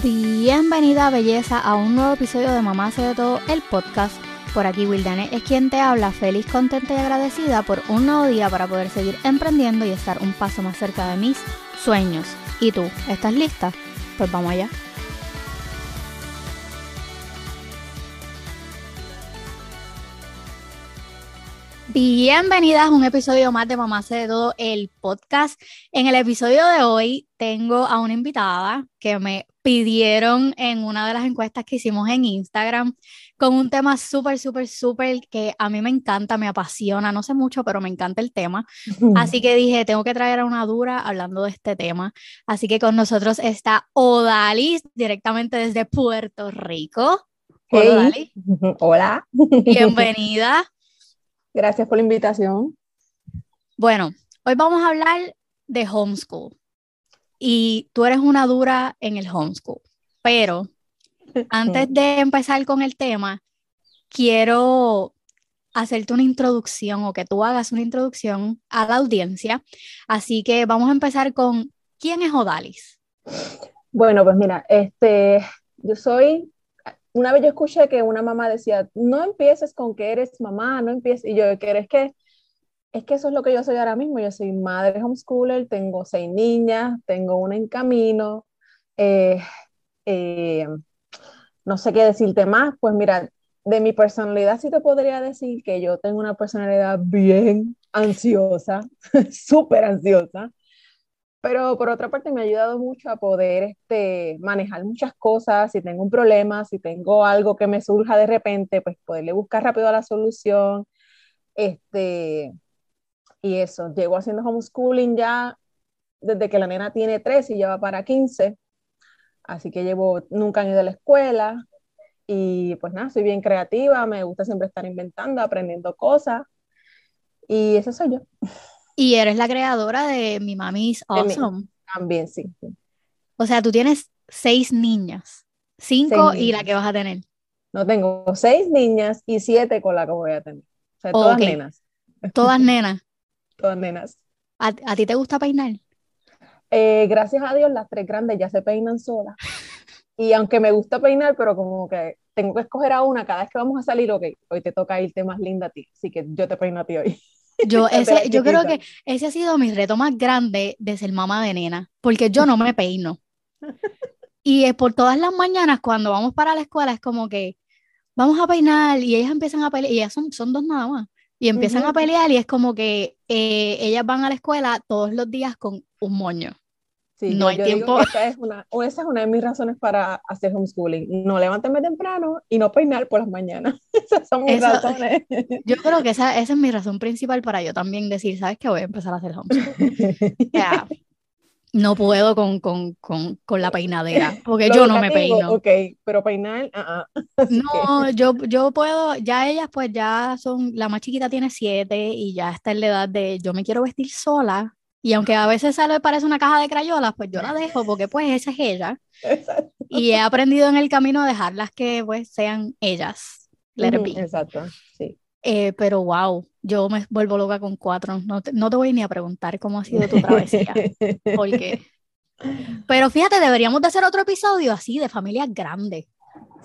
Bienvenida belleza a un nuevo episodio de Mamá hace de todo el podcast. Por aquí Wildane es quien te habla, feliz, contenta y agradecida por un nuevo día para poder seguir emprendiendo y estar un paso más cerca de mis sueños. ¿Y tú? ¿Estás lista? Pues vamos allá. Bienvenidas a un episodio más de Mamá hace de todo el podcast. En el episodio de hoy tengo a una invitada que me pidieron en una de las encuestas que hicimos en Instagram con un tema súper, súper, súper que a mí me encanta, me apasiona, no sé mucho, pero me encanta el tema. Así que dije, tengo que traer a una dura hablando de este tema. Así que con nosotros está Odalis directamente desde Puerto Rico. Hey. Hola. Bienvenida. Gracias por la invitación. Bueno, hoy vamos a hablar de homeschool. Y tú eres una dura en el homeschool. Pero antes de empezar con el tema, quiero hacerte una introducción o que tú hagas una introducción a la audiencia. Así que vamos a empezar con ¿quién es Odalis? Bueno, pues mira, este, yo soy una vez yo escuché que una mamá decía, no empieces con que eres mamá, no empieces, y yo, que es que, es que eso es lo que yo soy ahora mismo, yo soy madre homeschooler, tengo seis niñas, tengo una en camino, eh, eh, no sé qué decirte más, pues mira, de mi personalidad sí te podría decir que yo tengo una personalidad bien ansiosa, súper ansiosa, pero por otra parte me ha ayudado mucho a poder este, manejar muchas cosas, si tengo un problema, si tengo algo que me surja de repente, pues poderle buscar rápido la solución. Este, y eso, llego haciendo homeschooling ya desde que la nena tiene tres y ya va para 15, así que llevo, nunca han ido a la escuela y pues nada, soy bien creativa, me gusta siempre estar inventando, aprendiendo cosas y eso soy yo. Y eres la creadora de Mi Mami's Awesome. También, sí, O sea, tú tienes seis niñas, cinco y la que vas a tener. No, tengo seis niñas y siete con la que voy a tener. O sea, todas nenas. Todas nenas. Todas nenas. ¿A, ti te gusta peinar? Eh, gracias a Dios, las tres grandes ya se peinan solas. Y aunque me gusta peinar, pero como que tengo que escoger a una cada vez que vamos a salir, ok, hoy te toca irte más linda a ti, así que yo te peino a ti hoy. Yo, ese, yo creo que ese ha sido mi reto más grande de ser mamá de nena, porque yo no me peino. Y es por todas las mañanas cuando vamos para la escuela es como que vamos a peinar y ellas empiezan a pelear, y ellas son, son dos nada más, y empiezan a pelear y es como que eh, ellas van a la escuela todos los días con un moño no hay tiempo. esa, es una, o esa es una de mis razones para hacer homeschooling. No levantarme temprano y no peinar por las mañanas. Esas son mis razones. Yo creo que esa, esa, es mi razón principal para yo también decir, ¿sabes qué? Voy a empezar a hacer homeschooling. No puedo con, con, con, con, la peinadera, porque yo no me peino. Ok, pero peinar, uh No, yo, yo puedo, ya ellas pues ya son, la más chiquita tiene siete y ya está en la edad de, yo me quiero vestir sola, y aunque a veces sale parece una caja de crayolas, pues yo la dejo porque pues esa es ella. Exacto. Y he aprendido en el camino a dejarlas que pues sean ellas. Let Exacto, sí. Eh, pero wow, yo me vuelvo loca con cuatro. No te, no te voy ni a preguntar cómo ha sido tu travesía. porque... Pero fíjate, deberíamos de hacer otro episodio así de familias grandes.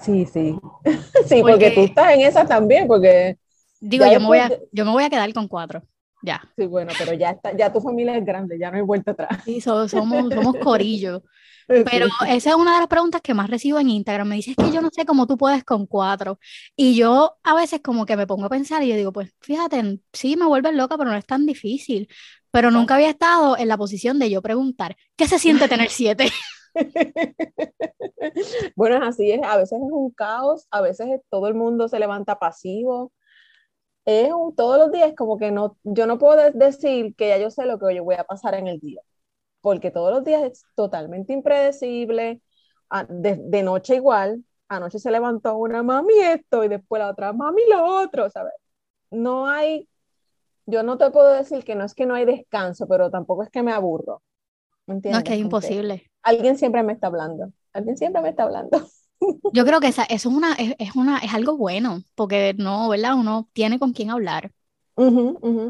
Sí, sí. Sí, porque, tú estás en esa también, porque... Digo, yo me, voy a, yo me voy a quedar con cuatro. Ya. Sí, bueno, pero ya, está, ya tu familia es grande, ya no hay vuelta atrás. Sí, somos, somos corillo. Pero esa es una de las preguntas que más recibo en Instagram. Me dices que yo no sé cómo tú puedes con cuatro. Y yo a veces como que me pongo a pensar y yo digo, pues fíjate, sí me vuelves loca, pero no es tan difícil. Pero nunca había estado en la posición de yo preguntar, ¿qué se siente tener siete? bueno, así es. A veces es un caos, a veces todo el mundo se levanta pasivo es todos los días como que no, yo no puedo decir que ya yo sé lo que yo voy a pasar en el día, porque todos los días es totalmente impredecible, ah, de, noche igual, anoche se levantó una mami esto y después la otra mami lo otro, ¿sabes? No hay, yo no te puedo decir que no es que no hay descanso, pero tampoco es que me aburro. ¿entiendes? No, es que es imposible. Alguien siempre me está hablando, alguien siempre me está hablando. Yo creo que esa, eso es, una, es, una, es algo bueno, porque no, ¿verdad? Uno tiene con quién hablar.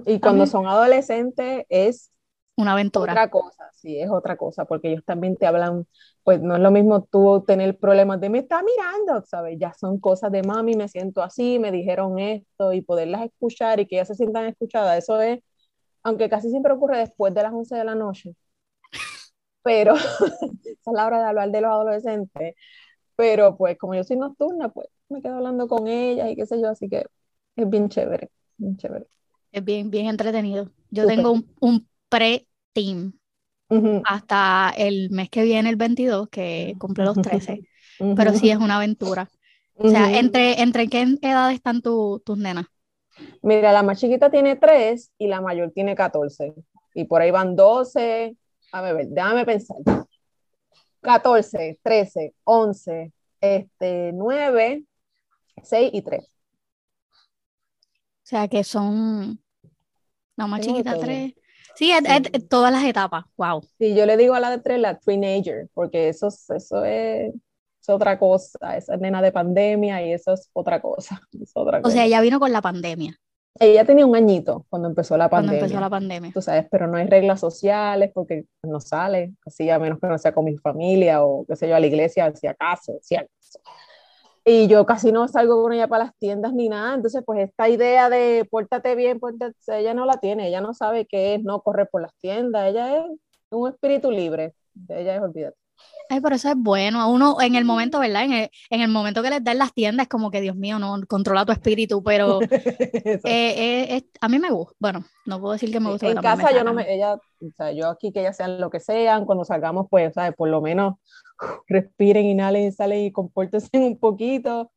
Y cuando son adolescentes es una aventura. Otra cosa, sí, es otra cosa, porque ellos también te hablan, pues no es lo mismo tú tener problemas de me está mirando, ¿sabes? Ya son cosas de mami, me siento así, me dijeron esto y poderlas escuchar y que ellas se sientan escuchadas, eso es, aunque casi siempre ocurre después de las 11 de la noche, pero esa es la hora de hablar de los adolescentes, pero pues como yo soy nocturna, pues me quedo hablando con ellas y qué sé yo, así que es bien chévere, bien chévere. Es bien, bien entretenido. Yo tengo un, un pre-team hasta el mes que viene, el 22, que cumple los 13, pero sí es una aventura. O sea, ¿entre, ¿entre qué edad están tus nenas? Mira, la más chiquita tiene 3 y la mayor tiene 14. Y por ahí van 12. A ver, déjame pensar. 14, 13, 11, este, 9, 6 y 3. O sea que son la más chiquita 3, Sí, todas las etapas, wow. Sí, yo le digo a la de tres la teenager, porque eso, eso es, otra cosa, esa nena de pandemia y eso es otra cosa. O sea, ella vino con la pandemia. Ella tenía un añito cuando empezó la pandemia. Cuando empezó la pandemia. Tú sabes, pero no hay reglas sociales porque no sale, así a menos que no sea con mi familia o qué sé yo, a la iglesia, si acaso, si acaso. Y yo casi no salgo con ella para las tiendas ni nada. Entonces, pues esta idea de pórtate bien, ella no la tiene. Ella no sabe qué es no correr por las tiendas. Ella es un espíritu libre. Ella es olvídate. Ay, pero eso es bueno. A uno en el momento, ¿verdad? En el, momento que les dan las tiendas es como que, Dios mío, no controla tu espíritu, pero eh, eh, a mí me gusta. Bueno, no puedo decir que me gusta. En casa yo no me, ella, o sea, yo aquí que ellas sean lo que sean, cuando salgamos, pues, ¿sabes? Por lo menos respiren, inhalen, salen y compórtense un poquito.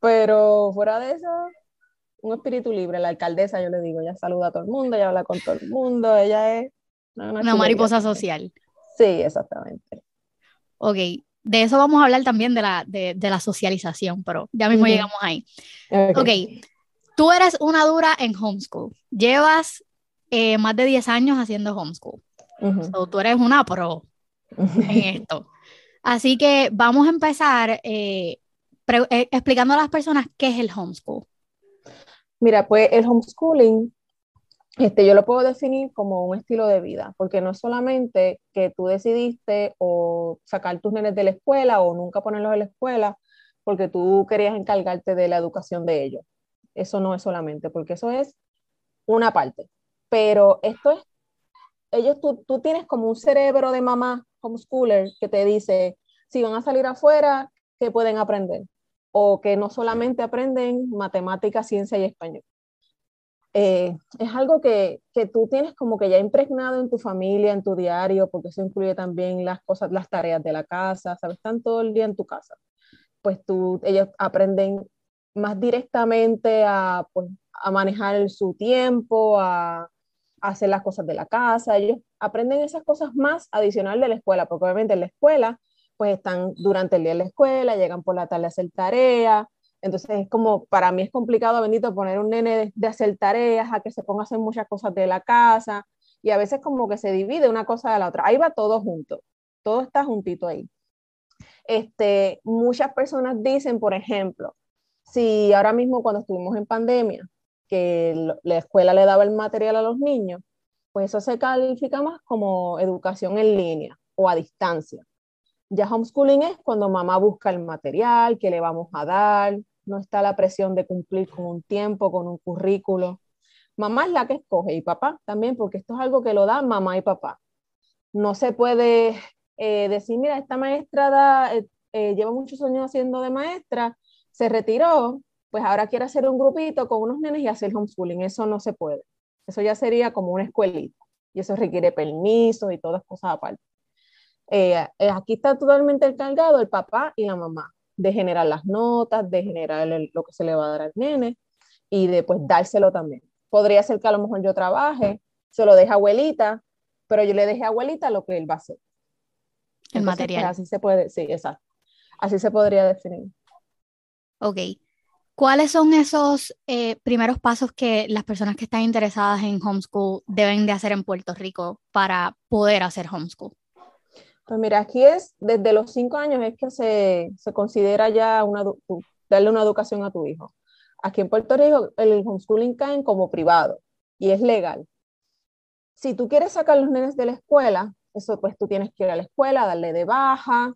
Pero fuera de eso, un espíritu libre. La alcaldesa, yo le digo, ella saluda a todo el mundo, ella habla con todo el mundo, ella es... Una, mariposa social. Sí, exactamente. Ok, de eso vamos a hablar también de la, de, de la socialización, pero ya mismo llegamos ahí. ok, tú eres una dura en homeschool. Llevas eh, más de 10 años haciendo homeschool. tú eres una pro en esto. Así que vamos a empezar eh, eh, explicando a las personas qué es el homeschool. Mira, pues el homeschooling, este, yo lo puedo definir como un estilo de vida, porque no es solamente que tú decidiste o sacar tus nenes de la escuela o nunca ponerlos en la escuela porque tú querías encargarte de la educación de ellos. Eso no es solamente, porque eso es una parte. Pero esto es, ellos, tú, tú tienes como un cerebro de mamá homeschooler que te dice, si van a salir afuera, ¿qué pueden aprender? O que no solamente aprenden matemáticas, ciencia y español. Eh, es algo que, que, tú tienes como que ya impregnado en tu familia, en tu diario, porque eso incluye también las cosas, las tareas de la casa, ¿sabes? Están todo el día en tu casa. Pues tú, ellos aprenden más directamente a, pues, a manejar su tiempo, a, hacer las cosas de la casa, ellos aprenden esas cosas más adicional de la escuela, porque obviamente en la escuela, pues están durante el día en la escuela, llegan por la tarde a hacer tareas, entonces es como, para mí es complicado, bendito, poner un nene de, hacer tareas, a que se ponga a hacer muchas cosas de la casa, y a veces como que se divide una cosa de la otra, ahí va todo junto, todo está juntito ahí. Este, muchas personas dicen, por ejemplo, si ahora mismo cuando estuvimos en pandemia, que la escuela le daba el material a los niños, pues eso se califica más como educación en línea o a distancia. Ya homeschooling es cuando mamá busca el material, que le vamos a dar, no está la presión de cumplir con un tiempo, con un currículo. Mamá es la que escoge y papá también, porque esto es algo que lo dan mamá y papá. No se puede eh, decir, mira, esta maestra eh, eh, lleva muchos años haciendo de maestra, se retiró, pues ahora quiere hacer un grupito con unos nenes y hacer homeschooling. Eso no se puede. Eso ya sería como una escuelita. Y eso requiere permisos y todas cosas aparte. Aquí está totalmente encargado el papá y la mamá de generar las notas, de generar lo que se le va a dar al nene y de pues dárselo también. Podría ser que a lo mejor yo trabaje, se lo deje a abuelita, pero yo le deje a abuelita lo que él va a hacer. El pues, material. así se puede, sí, exacto. Así se podría definir. Ok. ¿Cuáles son esos eh, primeros pasos que las personas que están interesadas en homeschool deben de hacer en Puerto Rico para poder hacer homeschool? Pues mira, aquí es desde los cinco años es que se, se considera ya una, darle una educación a tu hijo. Aquí en Puerto Rico el homeschooling cae como privado y es legal. si tú quieres sacar a los nenes de la escuela, eso pues tú tienes que ir a la escuela, darle de baja,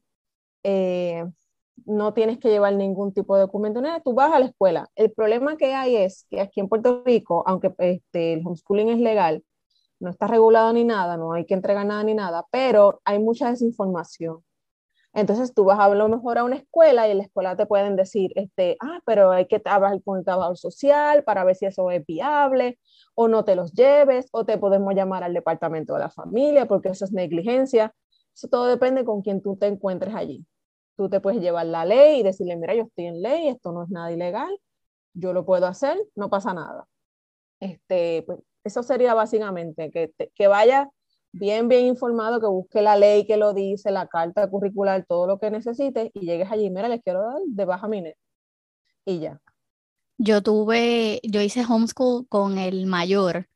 eh, no tienes que llevar ningún tipo de documento, nada, tú vas a la escuela. El problema que hay es que aquí en Puerto Rico, aunque este, el homeschooling es legal, no está regulado ni nada, no hay que entregar nada ni nada, pero hay mucha desinformación. Entonces tú vas a lo mejor a una escuela y la escuela te pueden decir, este, ah, pero hay que trabajar con el trabajador social para ver si eso es viable, o no te los lleves, o te podemos llamar al departamento de la familia porque eso es negligencia. Eso todo depende con quien tú te encuentres allí. Tú te puedes llevar la ley y decirle, mira, yo estoy en ley, esto no es nada ilegal, yo lo puedo hacer, no pasa nada. Este, pues, eso sería básicamente que, que vaya bien, bien informado, que busque la ley que lo dice, la carta curricular, todo lo que necesites y llegues allí, mira, les quiero dar de baja mi Y ya. Yo tuve, yo hice homeschool con el mayor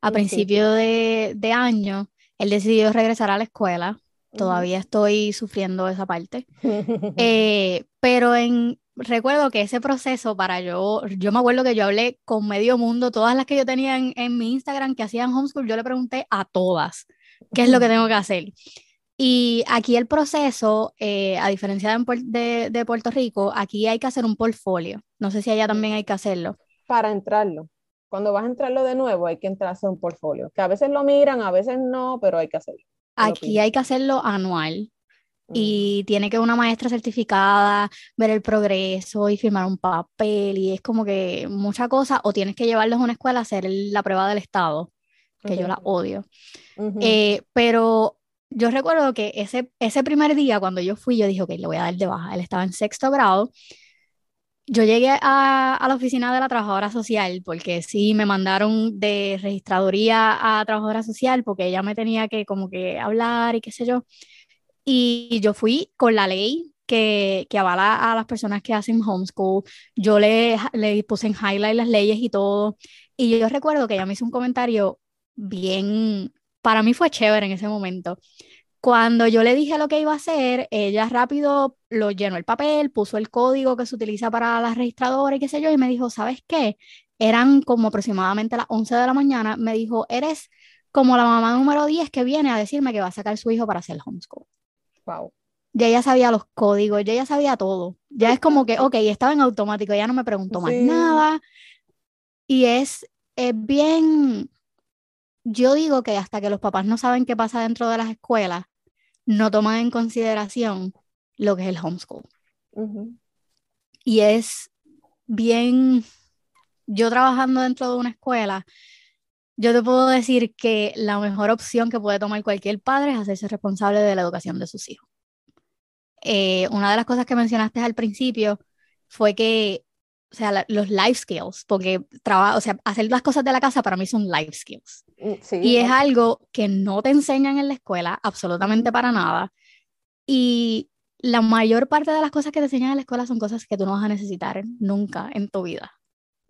a principio de, de, año. Él decidió regresar a la escuela. Todavía estoy sufriendo esa parte. Eh, pero en, recuerdo que ese proceso para yo, yo me acuerdo que yo hablé con medio mundo, todas las que yo tenía en, en mi Instagram que hacían homeschool, yo le pregunté a todas qué es lo que tengo que hacer. Y aquí el proceso, eh, a diferencia de, de, Puerto Rico, aquí hay que hacer un portfolio. No sé si allá también hay que hacerlo. Para entrarlo. Cuando vas a entrarlo de nuevo, hay que entrar a hacer un portfolio. Que a veces lo miran, a veces no, pero hay que hacerlo. Aquí hay que hacerlo anual. Y tiene que una maestra certificada ver el progreso y firmar un papel. Y es como que mucha cosa. O tienes que llevarlos a una escuela a hacer la prueba del Estado, que yo la odio. Eh, pero yo recuerdo que ese, ese primer día, cuando yo fui, yo dije, ok, le voy a dar de baja. Él estaba en sexto grado. Yo llegué a, a, la oficina de la trabajadora social porque sí me mandaron de registraduría a trabajadora social porque ella me tenía que como que hablar y qué sé yo. Y yo fui con la ley que, que avala a las personas que hacen homeschool. Yo le, le puse en highlight las leyes y todo. Y yo recuerdo que ella me hizo un comentario bien para mí fue chévere en ese momento. Cuando yo le dije lo que iba a hacer, ella rápido lo llenó el papel, puso el código que se utiliza para las registradoras y qué sé yo, y me dijo, ¿sabes qué? Eran como aproximadamente las 11 de la mañana, me dijo, eres como la mamá número 10 que viene a decirme que va a sacar su hijo para hacer homeschool. Wow. Ya ella sabía los códigos, ya ella sabía todo. Ya es como que, ok, estaba en automático, ya no me preguntó más nada. Y es, es bien, yo digo que hasta que los papás no saben qué pasa dentro de las escuelas, no toman en consideración lo que es el homeschool. Y es bien, yo trabajando dentro de una escuela, yo te puedo decir que la mejor opción que puede tomar cualquier padre es hacerse responsable de la educación de sus hijos. Eh, una de las cosas que mencionaste al principio fue que o sea, los life skills, porque trabajo, o sea, hacer las cosas de la casa para mí son life skills. Mm, y es algo que no te enseñan en la escuela, absolutamente para nada. Y la mayor parte de las cosas que te enseñan en la escuela son cosas que tú no vas a necesitar nunca en tu vida.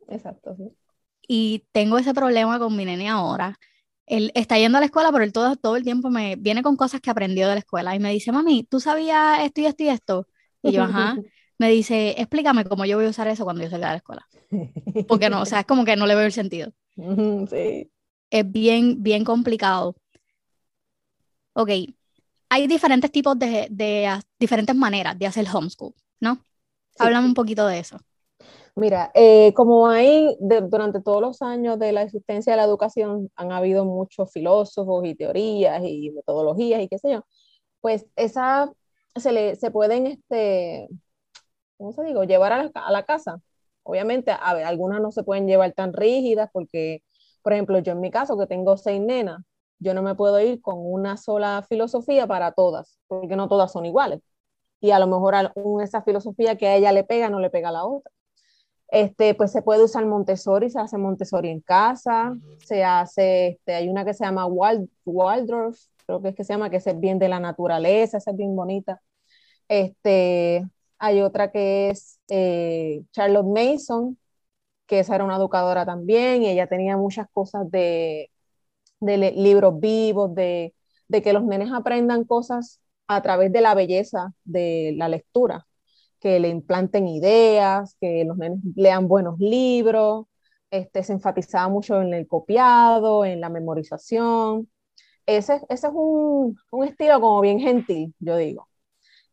Exacto, sí. Y tengo ese problema con mi nene ahora. Él está yendo a la escuela, pero él todo, todo el tiempo me viene con cosas que aprendió de la escuela y me dice, mami, ¿tú sabías esto y esto y esto? Y yo, ajá. me dice, explícame cómo yo voy a usar eso cuando yo salga de la escuela. Porque no, o sea, es como que no le veo el sentido. Sí. Es bien, bien complicado. Ok, hay diferentes tipos de, de diferentes maneras de hacer homeschool, ¿no? Háblame un poquito de eso. Mira, eh, como hay durante todos los años de la existencia de la educación, han habido muchos filósofos y teorías y metodologías y qué sé yo, pues esa se, le, se pueden este, ¿cómo se digo? Llevar a la, a la casa. Obviamente, a ver, algunas no se pueden llevar tan rígidas porque, por ejemplo, yo en mi caso, que tengo seis nenas, yo no me puedo ir con una sola filosofía para todas, porque no todas son iguales. Y a lo mejor a esa filosofía que a ella le pega, no le pega a la otra. Este, pues se puede usar Montessori, se hace Montessori en casa, se hace, este, hay una que se llama Wald, Waldorf, creo que es que se llama, que es bien de la naturaleza, esa es bien bonita. Este, hay otra que es eh, Charlotte Mason, que esa era una educadora también, y ella tenía muchas cosas de, de libros vivos, de, de, que los nenes aprendan cosas a través de la belleza de la lectura, que le implanten ideas, que los nenes lean buenos libros, este, se enfatizaba mucho en el copiado, en la memorización. Ese, ese es un, un, estilo como bien gentil, yo digo.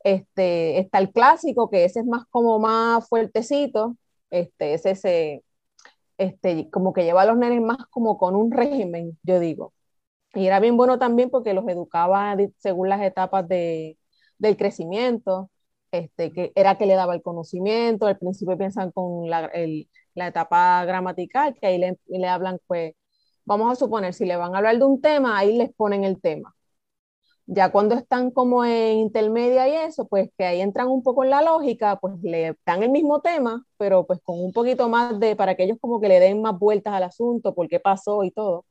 Este, está el clásico, que ese es más como más fuertecito, este, ese se, este, como que lleva a los nenes más como con un régimen, yo digo. Y era bien bueno también porque los educaba según las etapas de, del crecimiento, este, que era que le daba el conocimiento, al principio piensan con la, la etapa gramatical, que ahí le, le, hablan, pues, vamos a suponer, si le van a hablar de un tema, ahí les ponen el tema. Ya cuando están como en intermedia y eso, pues que ahí entran un poco en la lógica, pues le dan el mismo tema, pero pues con un poquito más de, para que ellos como que le den más vueltas al asunto, por qué pasó y todo.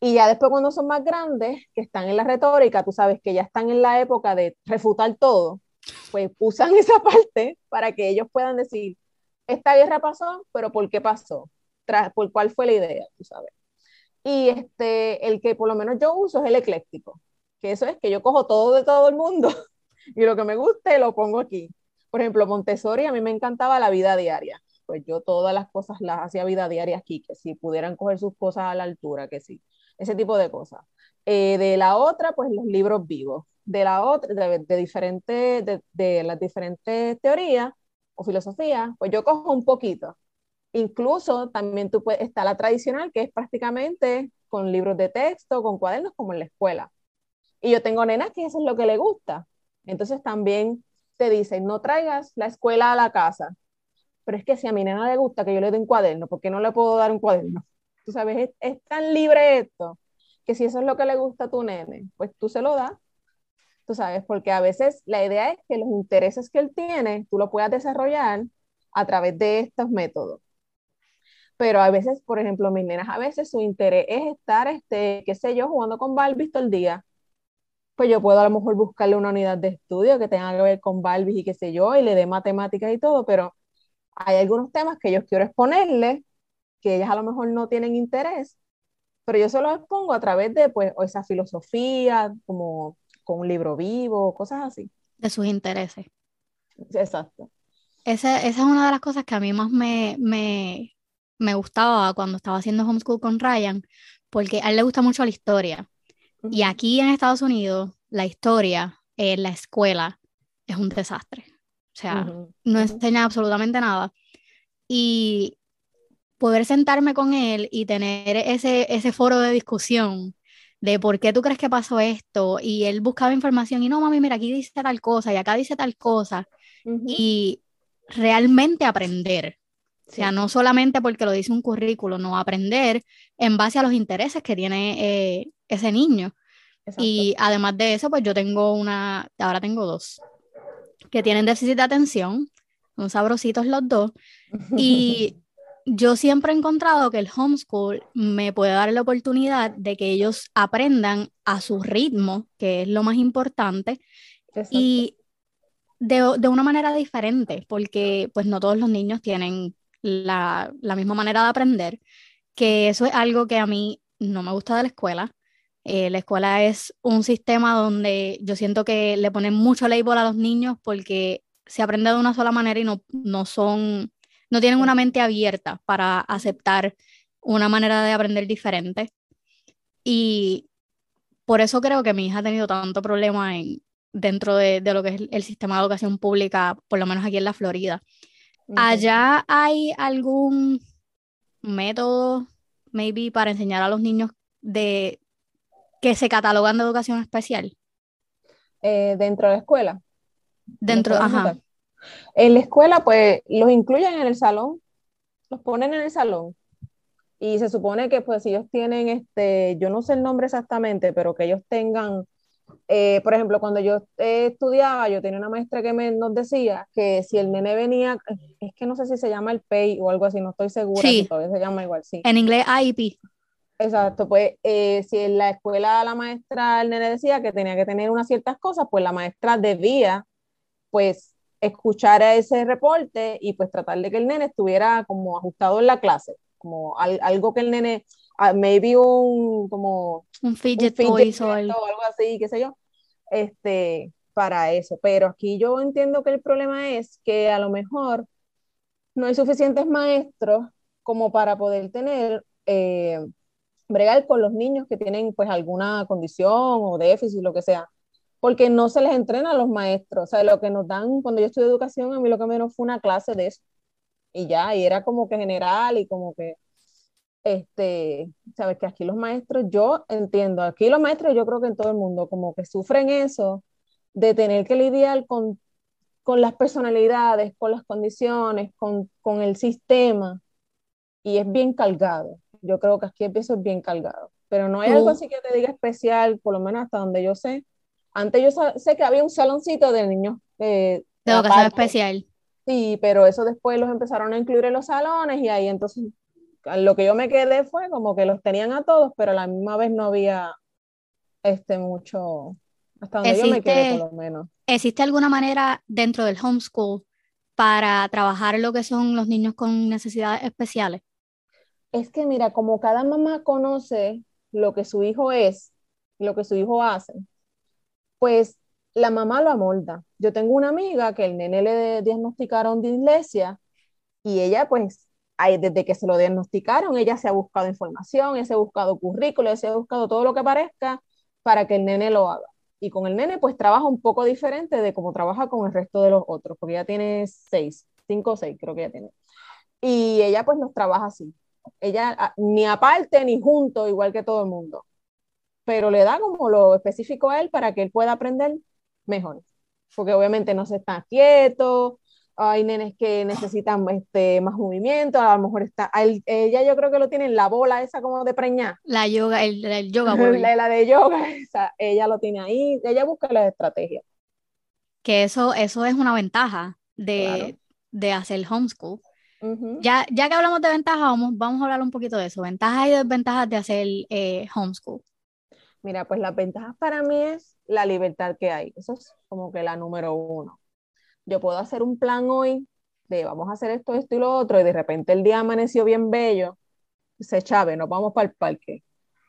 Y ya después cuando son más grandes, que están en la retórica, tú sabes que ya están en la época de refutar todo, pues usan esa parte para que ellos puedan decir, esta guerra pasó, pero ¿por qué pasó? ¿Por cuál fue la idea? Tú sabes. Y este, el que por lo menos yo uso es el ecléctico, que eso es que yo cojo todo de todo el mundo y lo que me guste lo pongo aquí. Por ejemplo, Montessori a mí me encantaba la vida diaria. Pues yo todas las cosas las hacía vida diaria aquí, que si pudieran coger sus cosas a la altura, que sí, ese tipo de cosas. Eh, de la otra, pues los libros vivos. De la otra, de, de diferentes, de, de las diferentes teorías, o filosofía, pues yo cojo un poquito. Incluso también tú puedes, está la tradicional, que es prácticamente con libros de texto, con cuadernos, como en la escuela. Y yo tengo nenas que eso es lo que le gusta. Entonces también te dicen, no traigas la escuela a la casa. Pero es que si a mi nena le gusta que yo le dé un cuaderno, ¿por qué no le puedo dar un cuaderno? Tú sabes, es, es tan libre esto, que si eso es lo que le gusta a tu nene, pues tú se lo das tú sabes, porque a veces la idea es que los intereses que él tiene, tú lo puedas desarrollar a través de estos métodos. Pero a veces, por ejemplo, mis nenas, a veces su interés es estar, este, qué sé yo, jugando con Barbie todo el día. Pues yo puedo a lo mejor buscarle una unidad de estudio que tenga que ver con Barbie y qué sé yo, y le dé matemáticas y todo, pero hay algunos temas que yo quiero exponerle, que ellas a lo mejor no tienen interés, pero yo se los expongo a través de, pues, esa filosofía, como con un libro vivo, cosas así. De sus intereses. Exacto. Esa, esa es una de las cosas que a mí más me, me, me gustaba cuando estaba haciendo homeschool con Ryan, porque a él le gusta mucho la historia. Y aquí en Estados Unidos, la historia en la escuela es un desastre. O sea, no enseña absolutamente nada. Y poder sentarme con él y tener ese, ese foro de discusión de por qué tú crees que pasó esto, y él buscaba información y no, mami, mira, aquí dice tal cosa y acá dice tal cosa, y realmente aprender. O sea, no solamente porque lo dice un currículo, no aprender en base a los intereses que tiene eh, ese niño. Y además de eso, pues yo tengo una, ahora tengo dos, que tienen déficit de atención, son sabrositos los dos, y yo siempre he encontrado que el homeschool me puede dar la oportunidad de que ellos aprendan a su ritmo, que es lo más importante, y de, una manera diferente, porque pues no todos los niños tienen la, misma manera de aprender, que eso es algo que a mí no me gusta de la escuela. Eh, la escuela es un sistema donde yo siento que le ponen mucho label a los niños porque se aprende de una sola manera y no, no son no tienen una mente abierta para aceptar una manera de aprender diferente. Y por eso creo que mi hija ha tenido tanto problema en, dentro de, lo que es el sistema de educación pública, por lo menos aquí en la Florida. ¿Allá hay algún método, maybe, para enseñar a los niños de que se catalogan de educación especial? Eh, dentro de la escuela. Dentro, ajá. En la escuela, pues los incluyen en el salón, los ponen en el salón. Y se supone que pues ellos tienen, este, yo no sé el nombre exactamente, pero que ellos tengan, eh, por ejemplo, cuando yo estudiaba, yo tenía una maestra que me, nos decía que si el nene venía, es que no sé si se llama el PEI o algo así, no estoy segura, sí. si todavía se llama igual, sí. En inglés IEP. Exacto, pues eh, si en la escuela la maestra, el nene decía que tenía que tener unas ciertas cosas, pues la maestra debía, pues escuchar a ese reporte y pues tratar de que el nene estuviera como ajustado en la clase, como algo que el nene, uh, maybe un como un fidget, toys o algo. así, qué sé yo, este, para eso. Pero aquí yo entiendo que el problema es que a lo mejor no hay suficientes maestros como para poder tener, eh, bregar con los niños que tienen pues alguna condición o déficit, lo que sea, porque no se les entrena a los maestros, o sea, lo que nos dan, cuando yo estudié educación, a mí lo que menos fue una clase de eso, y ya, y era como que general y como que, este, sabes que aquí los maestros, yo entiendo, aquí los maestros yo creo que en todo el mundo como que sufren eso de tener que lidiar con, con las personalidades, con las condiciones, con, con el sistema, y es bien cargado. Yo creo que aquí el peso es bien cargado, pero no hay algo así que te diga especial, por lo menos hasta donde yo sé. Antes yo sé que había un saloncito de niños eh, de educación especial. Sí, pero eso después los empezaron a incluir en los salones y ahí entonces lo que yo me quedé fue como que los tenían a todos, pero a la misma vez no había este mucho, hasta donde yo me quedé por lo menos. ¿Existe alguna manera dentro del homeschool para trabajar lo que son los niños con necesidades especiales? Es que mira, como cada mamá conoce lo que su hijo es, lo que su hijo hace, pues la mamá lo amolda. Yo tengo una amiga que el nene le diagnosticaron dislexia y ella pues desde que se lo diagnosticaron, ella se ha buscado información, ella se ha buscado currículo, ella se ha buscado todo lo que parezca para que el nene lo haga. Y con el nene pues trabaja un poco diferente de cómo trabaja con el resto de los otros, porque ella tiene seis, cinco o seis creo que ella tiene. Y ella pues los trabaja así. Ella ni aparte ni junto, igual que todo el mundo. Pero le da como lo específico a él para que él pueda aprender mejor. Porque obviamente no se está quieto, hay nenes que necesitan este, más movimiento, a lo mejor está, ella yo creo que lo tiene en la bola esa como de preñar. La yoga, el, el yoga. la, la, de yoga, esa, ella lo tiene ahí, ella busca las estrategias. Que eso, eso es una ventaja de, de hacer homeschool. ya, ya que hablamos de ventajas, vamos, vamos a hablar un poquito de eso, ventajas y desventajas de hacer eh, homeschool. Mira, pues las ventajas para mí es la libertad que hay, eso es como que la número uno yo puedo hacer un plan hoy de vamos a hacer esto, esto y lo otro, y de repente el día amaneció bien bello, se chave, nos vamos para el parque.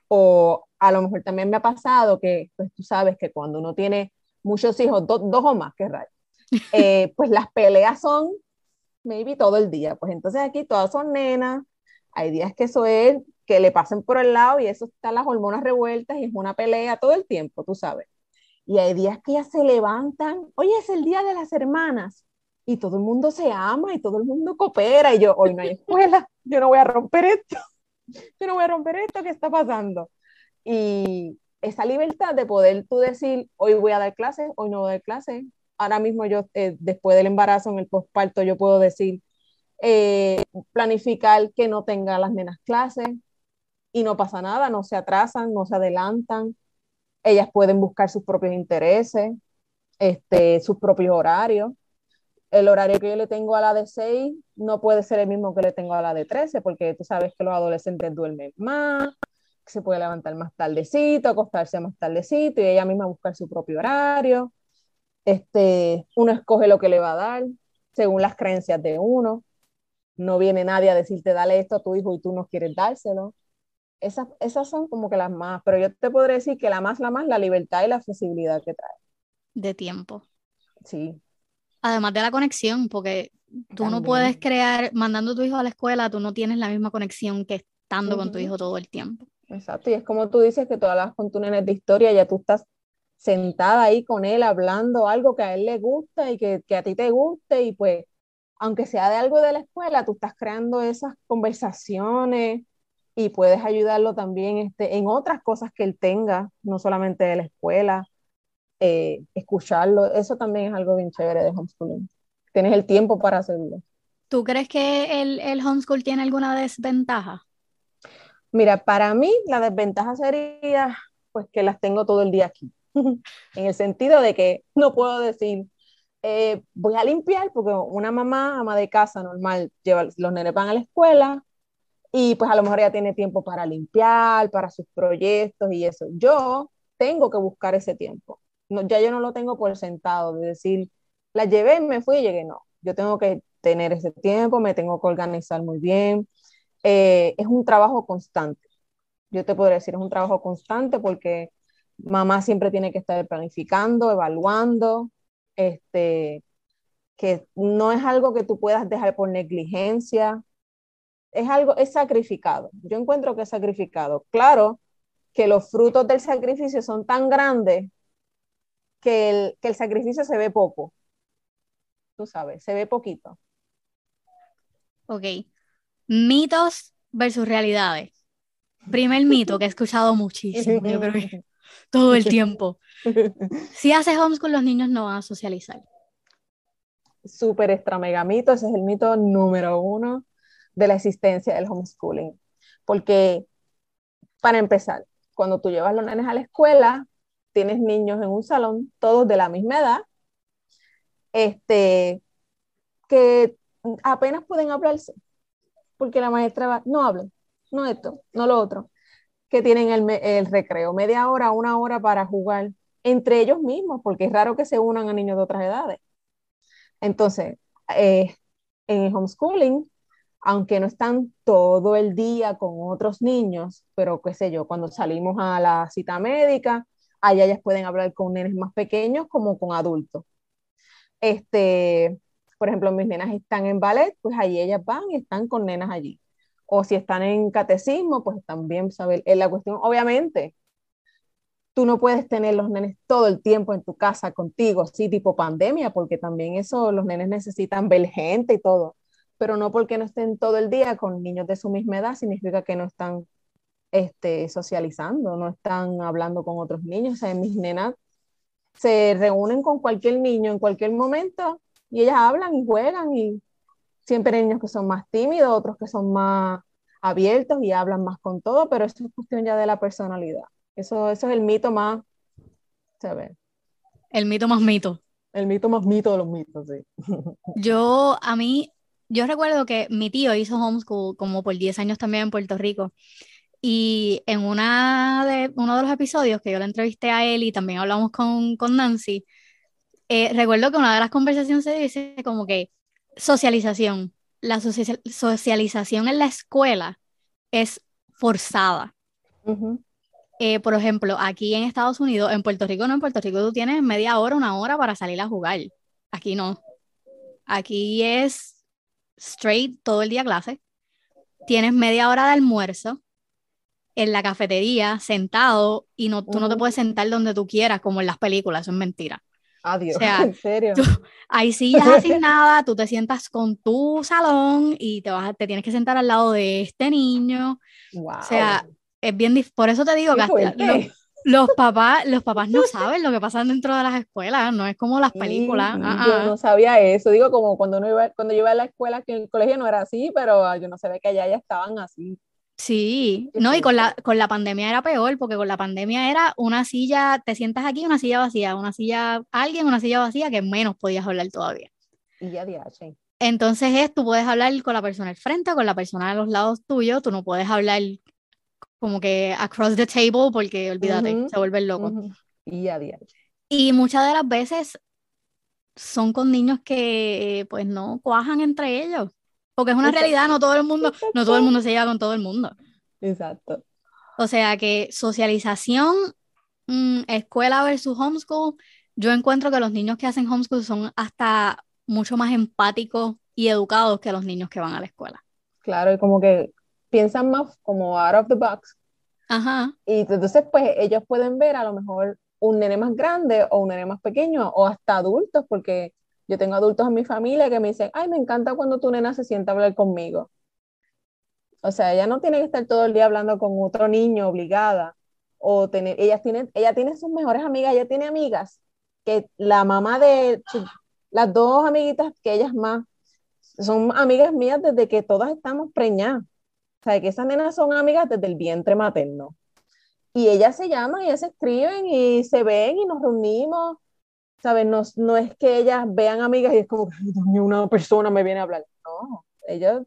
O a lo mejor también me ha pasado que, pues tú sabes que cuando uno tiene muchos hijos, dos o más, que rayo, eh, pues las peleas son maybe todo el día. Pues entonces aquí todas son nenas, hay días que eso es que le pasen por el lado y eso está las hormonas revueltas y es una pelea todo el tiempo, tú sabes. Y hay días que ya se levantan, hoy es el día de las hermanas, y todo el mundo se ama y todo el mundo coopera, y yo, hoy no hay escuela, yo no voy a romper esto, yo no voy a romper esto, ¿qué está pasando? Y esa libertad de poder tú decir, hoy voy a dar clases, hoy no voy a dar clases, ahora mismo yo, eh, después del embarazo, en el posparto, yo puedo decir, eh, planificar que no tenga las nenas clases y no pasa nada, no se atrasan, no se adelantan, ellas pueden buscar sus propios intereses, este, sus propios horarios. El horario que yo le tengo a la de 6 no puede ser el mismo que le tengo a la de 13, porque tú sabes que los adolescentes duermen más, se puede levantar más tardecito, acostarse más tardecito y ella misma buscar su propio horario. Este, uno escoge lo que le va a dar según las creencias de uno. No viene nadie a decirte, dale esto a tu hijo y tú no quieres dárselo esas, esas son como que las más, pero yo te podría decir que la más, la más, la libertad y la flexibilidad que trae. De tiempo. Sí. Además de la conexión, porque tú no puedes crear, mandando a tu hijo a la escuela, tú no tienes la misma conexión que estando con tu hijo todo el tiempo. Exacto, y es como tú dices que tú hablas con tu nene de historia, ya tú estás sentada ahí con él hablando algo que a él le gusta y que, que a ti te guste y pues aunque sea de algo de la escuela, tú estás creando esas conversaciones, y puedes ayudarlo también este, en otras cosas que él tenga, no solamente de la escuela, eh, escucharlo, eso también es algo bien chévere de homeschooling. Tienes el tiempo para hacerlo. ¿Tú crees que el, el homeschool tiene alguna desventaja? Mira, para mí la desventaja sería pues que las tengo todo el día aquí, en el sentido de que no puedo decir, eh, voy a limpiar, porque una mamá, ama de casa normal, lleva los nenes van a la escuela, y pues a lo mejor ya tiene tiempo para limpiar, para sus proyectos y eso. Yo tengo que buscar ese tiempo. No, ya yo no lo tengo por sentado de decir, la llevé, me fui y llegué. No, yo tengo que tener ese tiempo, me tengo que organizar muy bien. Eh, es un trabajo constante. Yo te podría decir, es un trabajo constante porque mamá siempre tiene que estar planificando, evaluando, este, que no es algo que tú puedas dejar por negligencia, es algo, es sacrificado. Yo encuentro que es sacrificado. Claro que los frutos del sacrificio son tan grandes que el, que el sacrificio se ve poco. Tú sabes, se ve poquito. Ok. Mitos versus realidades. Primer mito que he escuchado muchísimo, todo el tiempo. Si haces homeschool, los niños no van a socializar. Súper extra mega mito, ese es el mito número uno de la existencia del homeschooling. Porque, para empezar, cuando tú llevas los nenes a la escuela, tienes niños en un salón, todos de la misma edad, este, que apenas pueden hablarse, porque la maestra va, no hablen, no esto, no lo otro, que tienen el, el, recreo, media hora, una hora para jugar entre ellos mismos, porque es raro que se unan a niños de otras edades. Entonces, eh, en el homeschooling, aunque no están todo el día con otros niños, pero qué sé yo, cuando salimos a la cita médica, allá ellas pueden hablar con nenes más pequeños como con adultos. Este, por ejemplo, mis nenas están en ballet, pues ahí ellas van y están con nenas allí. O si están en catecismo, pues también, ¿sabes? Es la cuestión, obviamente, tú no puedes tener los nenes todo el tiempo en tu casa contigo, sí, tipo pandemia, porque también eso, los nenes necesitan ver gente y todo, pero no porque no estén todo el día con niños de su misma edad, significa que no están este, socializando, no están hablando con otros niños. O sea, mis nenas se reúnen con cualquier niño en cualquier momento y ellas hablan y juegan y siempre hay niños que son más tímidos, otros que son más abiertos y hablan más con todo, pero eso es cuestión ya de la personalidad. Eso, eso es el mito más, ¿sabes? El mito más mito. El mito más mito de los mitos, sí. Yo, a mí, yo recuerdo que mi tío hizo homeschool como por 10 años también en Puerto Rico. Y en una de, uno de los episodios que yo le entrevisté a él y también hablamos con, con Nancy, eh, recuerdo que una de las conversaciones se dice como que socialización, la socialización en la escuela es forzada. Eh, por ejemplo, aquí en Estados Unidos, en Puerto Rico no, en Puerto Rico tú tienes media hora, una hora para salir a jugar. Aquí no. Aquí es straight todo el día clase. Tienes media hora de almuerzo en la cafetería, sentado, y no, tú no te puedes sentar donde tú quieras, como en las películas, eso es mentira. Adiós, o sea, ¿en serio? Tú, hay sillas asignadas, tú te sientas con tu salón y te, vas, te tienes que sentar al lado de este niño. O sea, es bien por eso te digo que los, los, papás los papás no saben lo que pasa dentro de las escuelas no es como las películas ah, yo ah. no sabía eso digo como cuando uno iba cuando yo iba a la escuela que en el colegio no era así pero yo no sabía que allá ya estaban así Sí, no, y con la, con la pandemia era peor, porque con la pandemia era una silla, te sientas aquí, una silla vacía, una silla, alguien, una silla vacía, que menos podías hablar todavía. Y ya, ya, Entonces es, tú puedes hablar con la persona al frente con la persona a los lados tuyos, tú no puedes hablar como que across the table, porque olvídate, se vuelve loco. Y ya, ya. Y muchas de las veces son con niños que pues no cuajan entre ellos. Porque es una realidad, no todo el mundo, no todo el mundo se lleva con todo el mundo. Exacto. O sea que socialización, mm, escuela versus homeschool, yo encuentro que los niños que hacen homeschool son hasta mucho más empáticos y educados que los niños que van a la escuela. Claro, y como que piensan más como out of the box. Ajá. Y entonces, pues ellos pueden ver a lo mejor un nene más grande o un nene más pequeño o hasta adultos, porque yo tengo adultos en mi familia que me dicen, ay, me encanta cuando tu nena se sienta a hablar conmigo. O sea, ella no tiene que estar todo el día hablando con otro niño obligada. O tener, ella tiene, ella tiene sus mejores amigas, ella tiene amigas que la mamá de las dos amiguitas que ellas más son amigas mías desde que todas estamos preñadas. O sea, que esas nenas son amigas desde el vientre materno. Y ellas se llaman, ellas se escriben y se ven y nos reunimos ¿sabes? No, no es que ellas vean amigas y es como que una persona me viene a hablar. No, ellas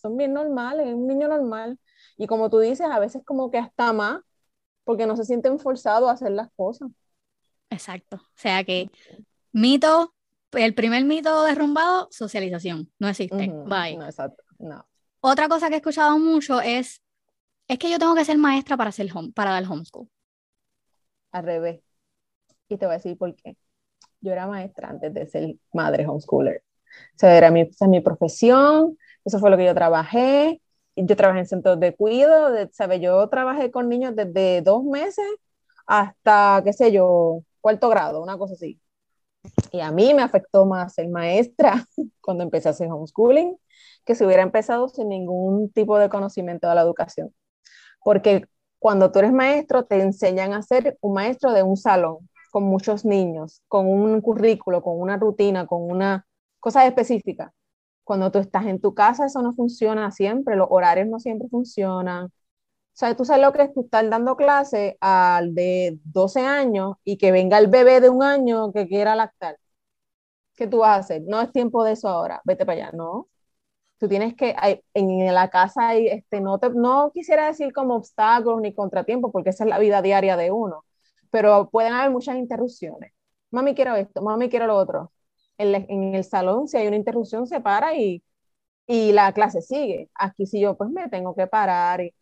son bien normales, es un niño normal. Y como tú dices, a veces como que hasta más, porque no se sienten forzados a hacer las cosas. Exacto. O sea que mito, el primer mito derrumbado, socialización. No existe. Bye. No, exacto. No. Otra cosa que he escuchado mucho es, es que yo tengo que ser maestra para, hacer home, para dar homeschool. Al revés. Y te voy a decir por qué yo era maestra antes de ser madre homeschooler. O sea, era mi, mi profesión, eso fue lo que yo trabajé, yo trabajé en centros de cuidado, de, ¿sabe? Yo trabajé con niños desde dos meses hasta, qué sé yo, cuarto grado, una cosa así. Y a mí me afectó más el maestra cuando empecé a hacer homeschooling que si hubiera empezado sin ningún tipo de conocimiento de la educación. Porque cuando tú eres maestro, te enseñan a ser un maestro de un salón con muchos niños, con un currículo, con una rutina, con una cosa específica. Cuando tú estás en tu casa, eso no funciona siempre, los horarios no siempre funcionan. O sea, tú sabes lo que es estar dando clase al de 12 años y que venga el bebé de un año que quiera lactar. ¿Qué tú vas a hacer? No es tiempo de eso ahora, vete para allá, no tú tienes que, en la casa hay, este, no, te, no quisiera decir como obstáculos ni contratiempos, porque esa es la vida diaria de uno, pero pueden haber muchas interrupciones. Mami, quiero esto, mami, quiero lo otro. En, en el salón, si hay una interrupción, se para y, y la clase sigue. Aquí si yo, pues me tengo que parar. Y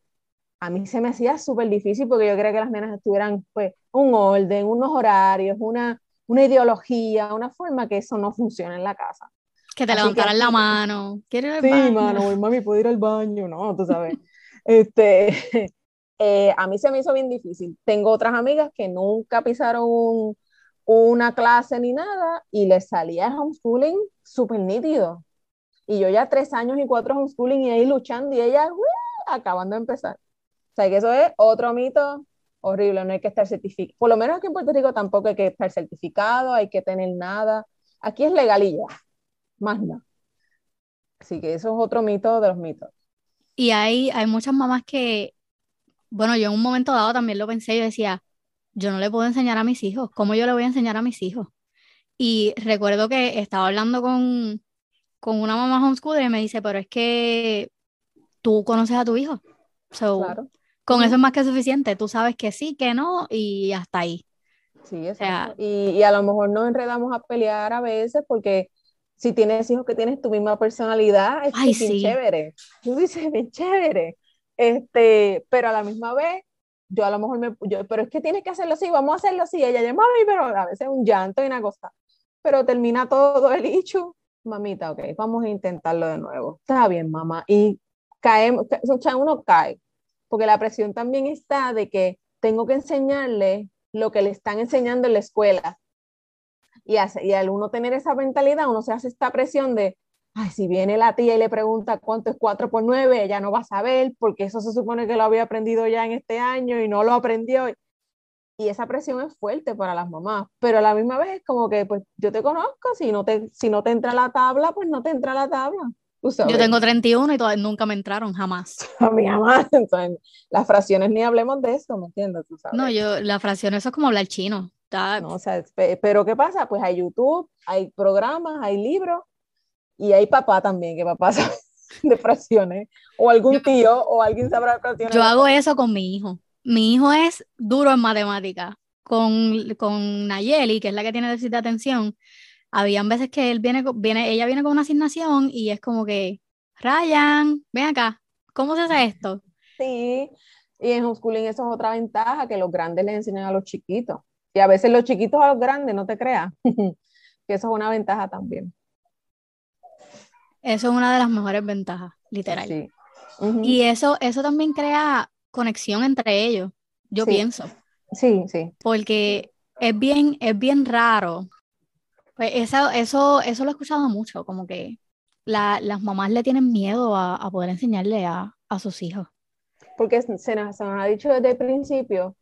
a mí se me hacía súper difícil porque yo quería que las nenas estuvieran, pues, un orden, unos horarios, una, una ideología, una forma que eso no funciona en la casa. Que te levantaran la mano. ¿Quieres ir al sí, mano, mami, ¿puedo ir al baño? No, tú sabes. este, eh, a mí se me hizo bien difícil. Tengo otras amigas que nunca pisaron una clase ni nada y les salía el homeschooling súper nítido. Y yo ya tres años y cuatro homeschooling y ahí luchando y ellas acabando de empezar. O sea, que eso es otro mito horrible, no hay que estar certificado. Por lo menos aquí en Puerto Rico tampoco hay que estar certificado, hay que tener nada. Aquí es legalilla más nada. Así que eso es otro mito de los mitos. Y hay, hay muchas mamás que, bueno, yo en un momento dado también lo pensé, yo decía, yo no le puedo enseñar a mis hijos, ¿cómo yo le voy a enseñar a mis hijos? Y recuerdo que estaba hablando con, con una mamá homeschooler y me dice, pero es que tú conoces a tu hijo. claro. Con eso es más que suficiente, tú sabes que sí, que no, y hasta ahí. Sí, o sea, y, y, a lo mejor nos enredamos a pelear a veces porque si tienes hijos que tienes tu misma personalidad, es Ay, bien chévere. Tú dices, bien chévere. Este, pero a la misma vez, yo a lo mejor me, yo, pero es que tienes que hacerlo así, vamos a hacerlo así. Ella llama mami, pero a veces un llanto y una cosa. Pero termina todo el hecho, mamita, ok, vamos a intentarlo de nuevo. Está bien, mamá. Y caemos, uno cae, porque la presión también está de que tengo que enseñarle lo que le están enseñando en la escuela y, y al uno tener esa mentalidad, uno se hace esta presión de, ay, si viene la tía y le pregunta cuánto es 4 por 9, ella no va a saber, porque eso se supone que lo había aprendido ya en este año y no lo aprendió. Y esa presión es fuerte para las mamás, pero a la misma vez es como que, pues, yo te conozco, si no te, si no te entra la tabla, pues no te entra la tabla. Yo tengo 31 y todavía nunca me entraron, jamás. A mí jamás. Entonces, las fracciones ni hablemos de eso, ¿me entiendes? No, yo, las fracciones eso es como hablar chino. No, o sea, pero ¿qué pasa? Pues hay YouTube, hay programas, hay libros y hay papá también, que papá sabe de fracciones, o algún tío o alguien sabrá fracciones. Yo hago eso con mi hijo. Mi hijo es duro en matemáticas. Con, con Nayeli, que es la que tiene déficit de atención, habían veces que él viene, viene, ella viene con una asignación y es como que, Ryan, ven acá, ¿cómo se hace esto? Sí, y en homeschooling eso es otra ventaja, que los grandes le enseñan a los chiquitos. Y a veces los chiquitos a los grandes, no te creas. que eso es una ventaja también. Eso es una de las mejores ventajas, literal. Sí. Y eso, eso también crea conexión entre ellos, yo pienso. Sí, sí. Porque es bien, es bien raro. Pues eso, eso, eso lo he escuchado mucho, como que las mamás le tienen miedo a, poder enseñarle a, sus hijos. Porque se nos, se nos ha dicho desde el principio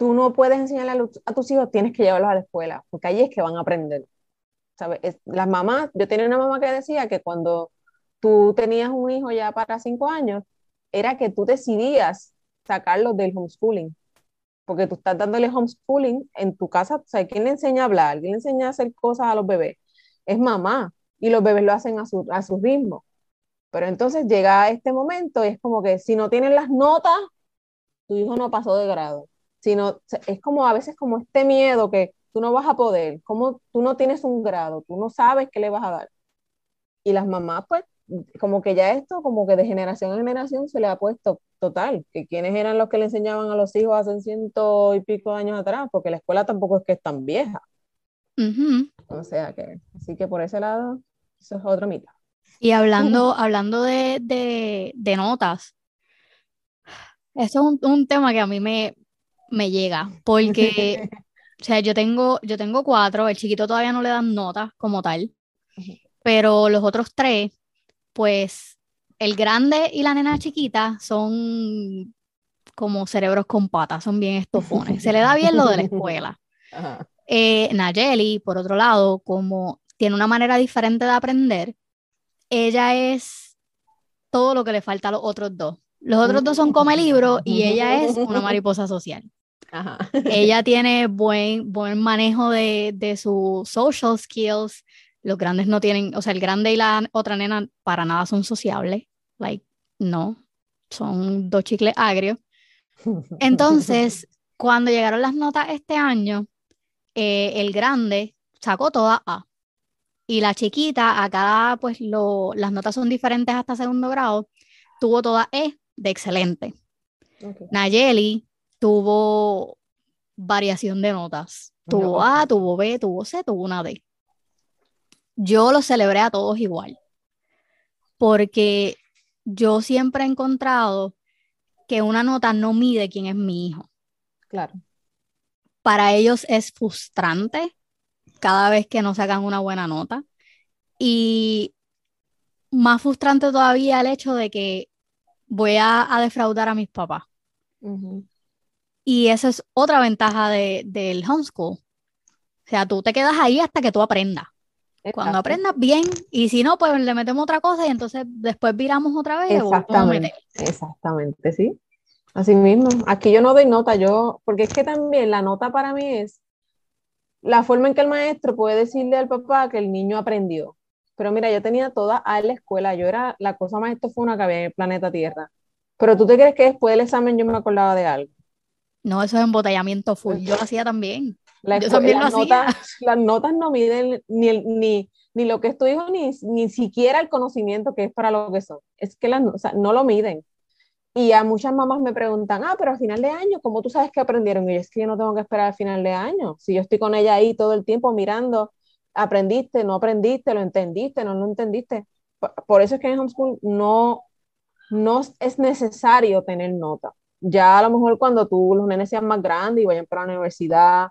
tú no puedes enseñarle a, tus hijos, tienes que llevarlos a la escuela, porque ahí es que van a aprender. ¿Sabes? las mamás, yo tenía una mamá que decía que cuando tú tenías un hijo ya para cinco años, era que tú decidías sacarlos del homeschooling, porque tú estás dándole homeschooling en tu casa, o ¿quién le enseña a hablar? ¿Quién le enseña a hacer cosas a los bebés? Es mamá, y los bebés lo hacen a su, a su ritmo. Pero entonces llega este momento y es como que si no tienen las notas, tu hijo no pasó de grado sino es como a veces como este miedo que tú no vas a poder, como tú no tienes un grado, tú no sabes qué le vas a dar. Y las mamás, pues, como que ya esto, como que de generación en generación se le ha puesto total, que quiénes eran los que le enseñaban a los hijos hace ciento y pico de años atrás, porque la escuela tampoco es que es tan vieja. O sea que, así que por ese lado, eso es otro mito. Y hablando, hablando de, de, de notas, esto es un, un, tema que a mí me, me llega, porque, o sea, yo tengo, yo tengo cuatro, el chiquito todavía no le dan notas como tal, pero los otros tres, pues el grande y la nena chiquita son como cerebros con patas, son bien estofones. Se le da bien lo de la escuela. Eh, Nayeli, por otro lado, como tiene una manera diferente de aprender, ella es todo lo que le falta a los otros dos. Los otros dos son come libro y ella es una mariposa social. Ella tiene buen, buen manejo de, de sus social skills. Los grandes no tienen, o sea, el grande y la otra nena para nada son sociables. Like, no, son dos chicles agrios. Entonces, cuando llegaron las notas este año, eh, el grande sacó toda A. Y la chiquita, acá pues lo, las notas son diferentes hasta segundo grado, tuvo toda E de excelente. Nayeli tuvo variación de notas. Tuvo A, tuvo B, tuvo C, tuvo una D. Yo los celebré a todos igual, porque yo siempre he encontrado que una nota no mide quién es mi hijo. Claro. Para ellos es frustrante cada vez que no sacan una buena nota. Y más frustrante todavía el hecho de que voy a, defraudar a mis papás. Y esa es otra ventaja del homeschool. O sea, tú te quedas ahí hasta que tú aprendas. Cuando aprendas bien, y si no, pues le metemos otra cosa y entonces después viramos otra vez. Exactamente, exactamente, sí. Así mismo. Aquí yo no doy nota, yo, porque es que también la nota para mí es la forma en que el maestro puede decirle al papá que el niño aprendió. Pero mira, yo tenía toda a la escuela, yo era la cosa más estofuna que había en el planeta Tierra. Pero tú te crees que después del examen yo me acordaba de algo. No, eso es embotellamiento full. Yo lo hacía también. yo también las, lo notas, hacía. las notas no miden ni, ni, ni lo que es tu hijo, ni, ni siquiera el conocimiento que es para lo que son. Es que las, o sea, no lo miden. Y a muchas mamás me preguntan, ah, pero a final de año, ¿cómo tú sabes que aprendieron? Y yo, es que yo no tengo que esperar al final de año. Si yo estoy con ella ahí todo el tiempo mirando aprendiste, no aprendiste, lo entendiste, no lo entendiste. Por eso es que en homeschool no, no es necesario tener nota. Ya a lo mejor cuando tú, los nenes sean más grandes y vayan para la universidad,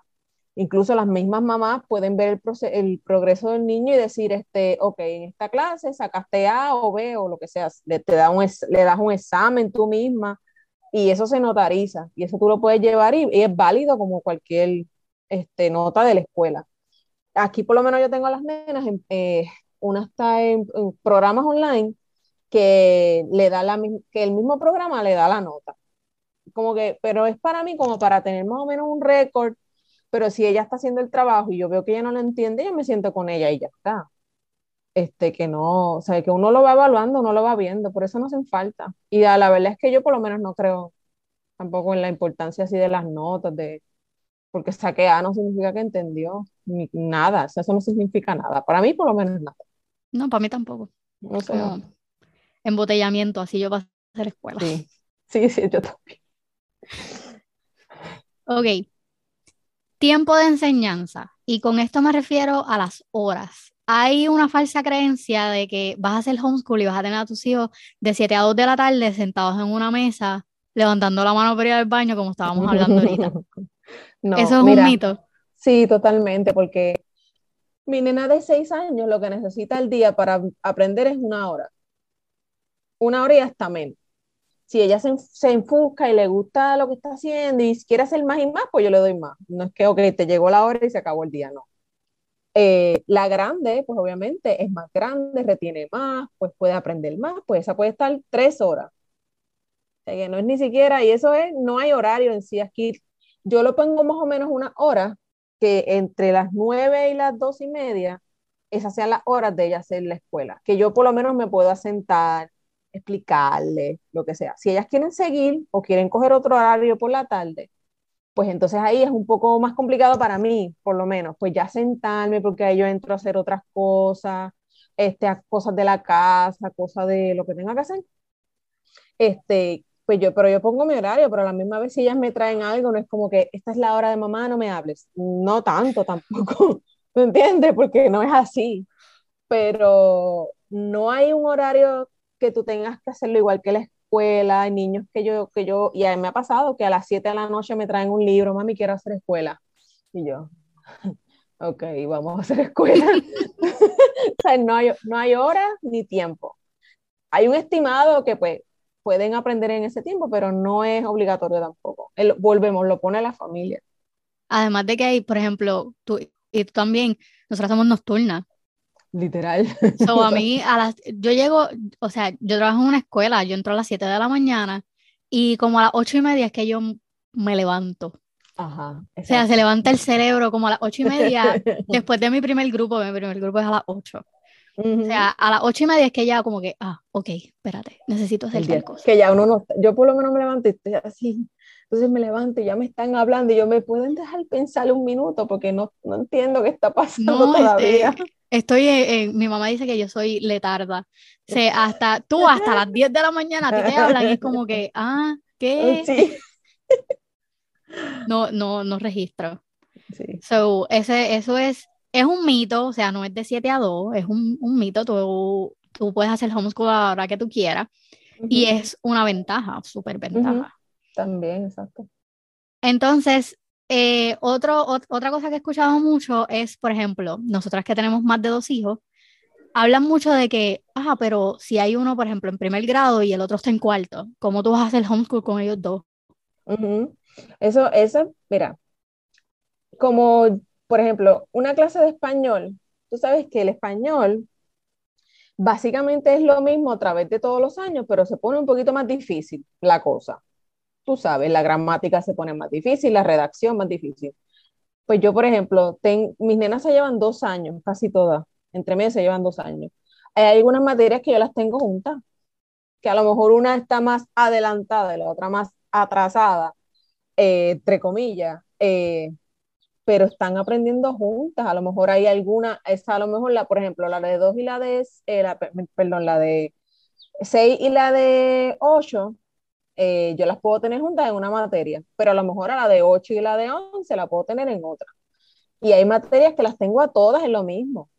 incluso las mismas mamás pueden ver el, el, progreso del niño y decir, este, ok, en esta clase sacaste A o B o lo que sea, le, te da un, le das un examen tú misma y eso se notariza y eso tú lo puedes llevar y, y es válido como cualquier este, nota de la escuela aquí por lo menos yo tengo a las nenas, eh, está en, programas online que le da la que el mismo programa le da la nota. Como que, pero es para mí como para tener más o menos un récord, pero si ella está haciendo el trabajo y yo veo que ella no lo entiende, yo me siento con ella y ya está. Este, que no, o sea, que uno lo va evaluando, uno lo va viendo, por eso no hacen falta. Y a la verdad es que yo por lo menos no creo tampoco en la importancia así de las notas, de, porque saqué A no significa que entendió nada, eso no significa nada, para mí por lo menos nada. No, para mí tampoco. No sé. embotellamiento, así yo paso a hacer escuela. Sí, sí, sí, yo también. Ok. Tiempo de enseñanza. Y con esto me refiero a las horas. Hay una falsa creencia de que vas a hacer homeschool y vas a tener a tus hijos de 7 a 2 de la tarde sentados en una mesa, levantando la mano para ir al baño, como estábamos hablando ahorita. Eso es un mito. Sí, totalmente, porque mi nena de seis años lo que necesita el día para aprender es una hora. Una hora y hasta menos. Si ella se, se enfusca y le gusta lo que está haciendo y quiere hacer más y más, pues yo le doy más. No es que, te llegó la hora y se acabó el día, no. Eh, la grande, pues obviamente es más grande, retiene más, pues puede aprender más, pues esa puede estar tres horas. O que no es ni siquiera, y eso es, no hay horario en sí aquí yo lo pongo más o menos una hora, que entre las nueve y las dos y media, esas sean las horas de ella hacer la escuela, que yo por lo menos me puedo sentar, explicarle, lo que sea. Si ellas quieren seguir o quieren coger otro horario por la tarde, pues entonces ahí es un poco más complicado para mí, por lo menos, pues ya sentarme porque ahí yo entro a hacer otras cosas, este, cosas de la casa, cosas de lo que tenga que hacer. Este, pues yo, pero yo pongo mi horario, pero a la misma vez si ellas me traen algo, no es como que esta es la hora de mamá, no me hables. No tanto tampoco, ¿me entiendes? Porque no es así. Pero, no hay un horario que tú tengas que hacerlo igual que la escuela, hay niños que yo, que yo, y a mí me ha pasado que a las 7 de la noche me traen un libro, mami, quiero hacer escuela. Y yo, ok, vamos a hacer escuela. o sea, no hay, no hay hora ni tiempo. Hay un estimado que pues pueden aprender en ese tiempo, pero no es obligatorio tampoco. volvemos, lo pone la familia. Además de que hay, por ejemplo, tú y tú también, nosotras somos nocturnas. Literal. So, a mí, a las, yo llego, o sea, yo trabajo en una escuela, yo entro a las 7 de la mañana y como a las 8 y media es que yo me levanto. Ajá. O sea, se levanta el cerebro como a las 8 y media, después de mi primer grupo, mi primer grupo es a las 8. O sea, a las ocho y media es que ya como que, ah, ok, espérate, necesito hacer tal cosa. Que ya uno no, yo por lo menos me levanto y estoy así, entonces me levanto y ya me están hablando y yo me pueden dejar pensar un minuto porque no, no entiendo qué está pasando no, este, todavía. Estoy, en, mi mamá dice que yo soy letarda. O sea, hasta tú, hasta las 10 de la mañana a ti te hablan y es como que, ah, ¿qué? Sí. No, no, no registro. Sí. So, ese, eso es es un mito, o sea, no es de 7 a 2, es un, un mito, tú, tú, puedes hacer homeschool a la hora que tú quieras y es una ventaja, súper ventaja. También, exacto. Entonces, eh, otra cosa que he escuchado mucho es, por ejemplo, nosotras que tenemos más de dos hijos, hablan mucho de que, ah, pero si hay uno, por ejemplo, en primer grado y el otro está en cuarto, ¿cómo tú vas a hacer homeschool con ellos dos? Eso, eso, mira, como por ejemplo, una clase de español, tú sabes que el español básicamente es lo mismo a través de todos los años, pero se pone un poquito más difícil la cosa. Tú sabes, la gramática se pone más difícil, la redacción más difícil. Pues yo, por ejemplo, mis nenas se llevan dos años, casi todas, entre medio se llevan dos años. Hay algunas materias que yo las tengo juntas, que a lo mejor una está más adelantada y la otra más atrasada, eh, entre comillas. Eh, pero están aprendiendo juntas. A lo mejor hay alguna, esa a lo mejor la, por ejemplo, la de 2 y la de, eh, perdón, la de 6 y la de 8, eh, yo las puedo tener juntas en una materia, pero a lo mejor a la de 8 y la de 11 la puedo tener en otra. Y hay materias que las tengo a todas en lo mismo.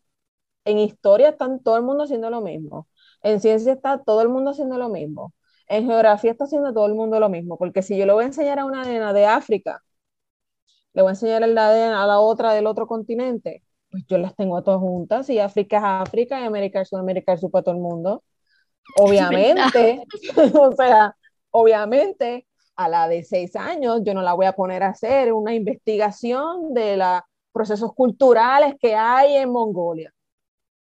En historia están todo el mundo haciendo lo mismo. En ciencia está todo el mundo haciendo lo mismo. En geografía está haciendo todo el mundo lo mismo, porque si yo le voy a enseñar a una nena de África le voy a enseñar el ADN a la otra del otro continente, pues yo las tengo a todas juntas y África es África y América es Sudamérica es para todo el mundo. Obviamente, o sea, obviamente a la de seis años yo no la voy a poner a hacer una investigación de los procesos culturales que hay en Mongolia.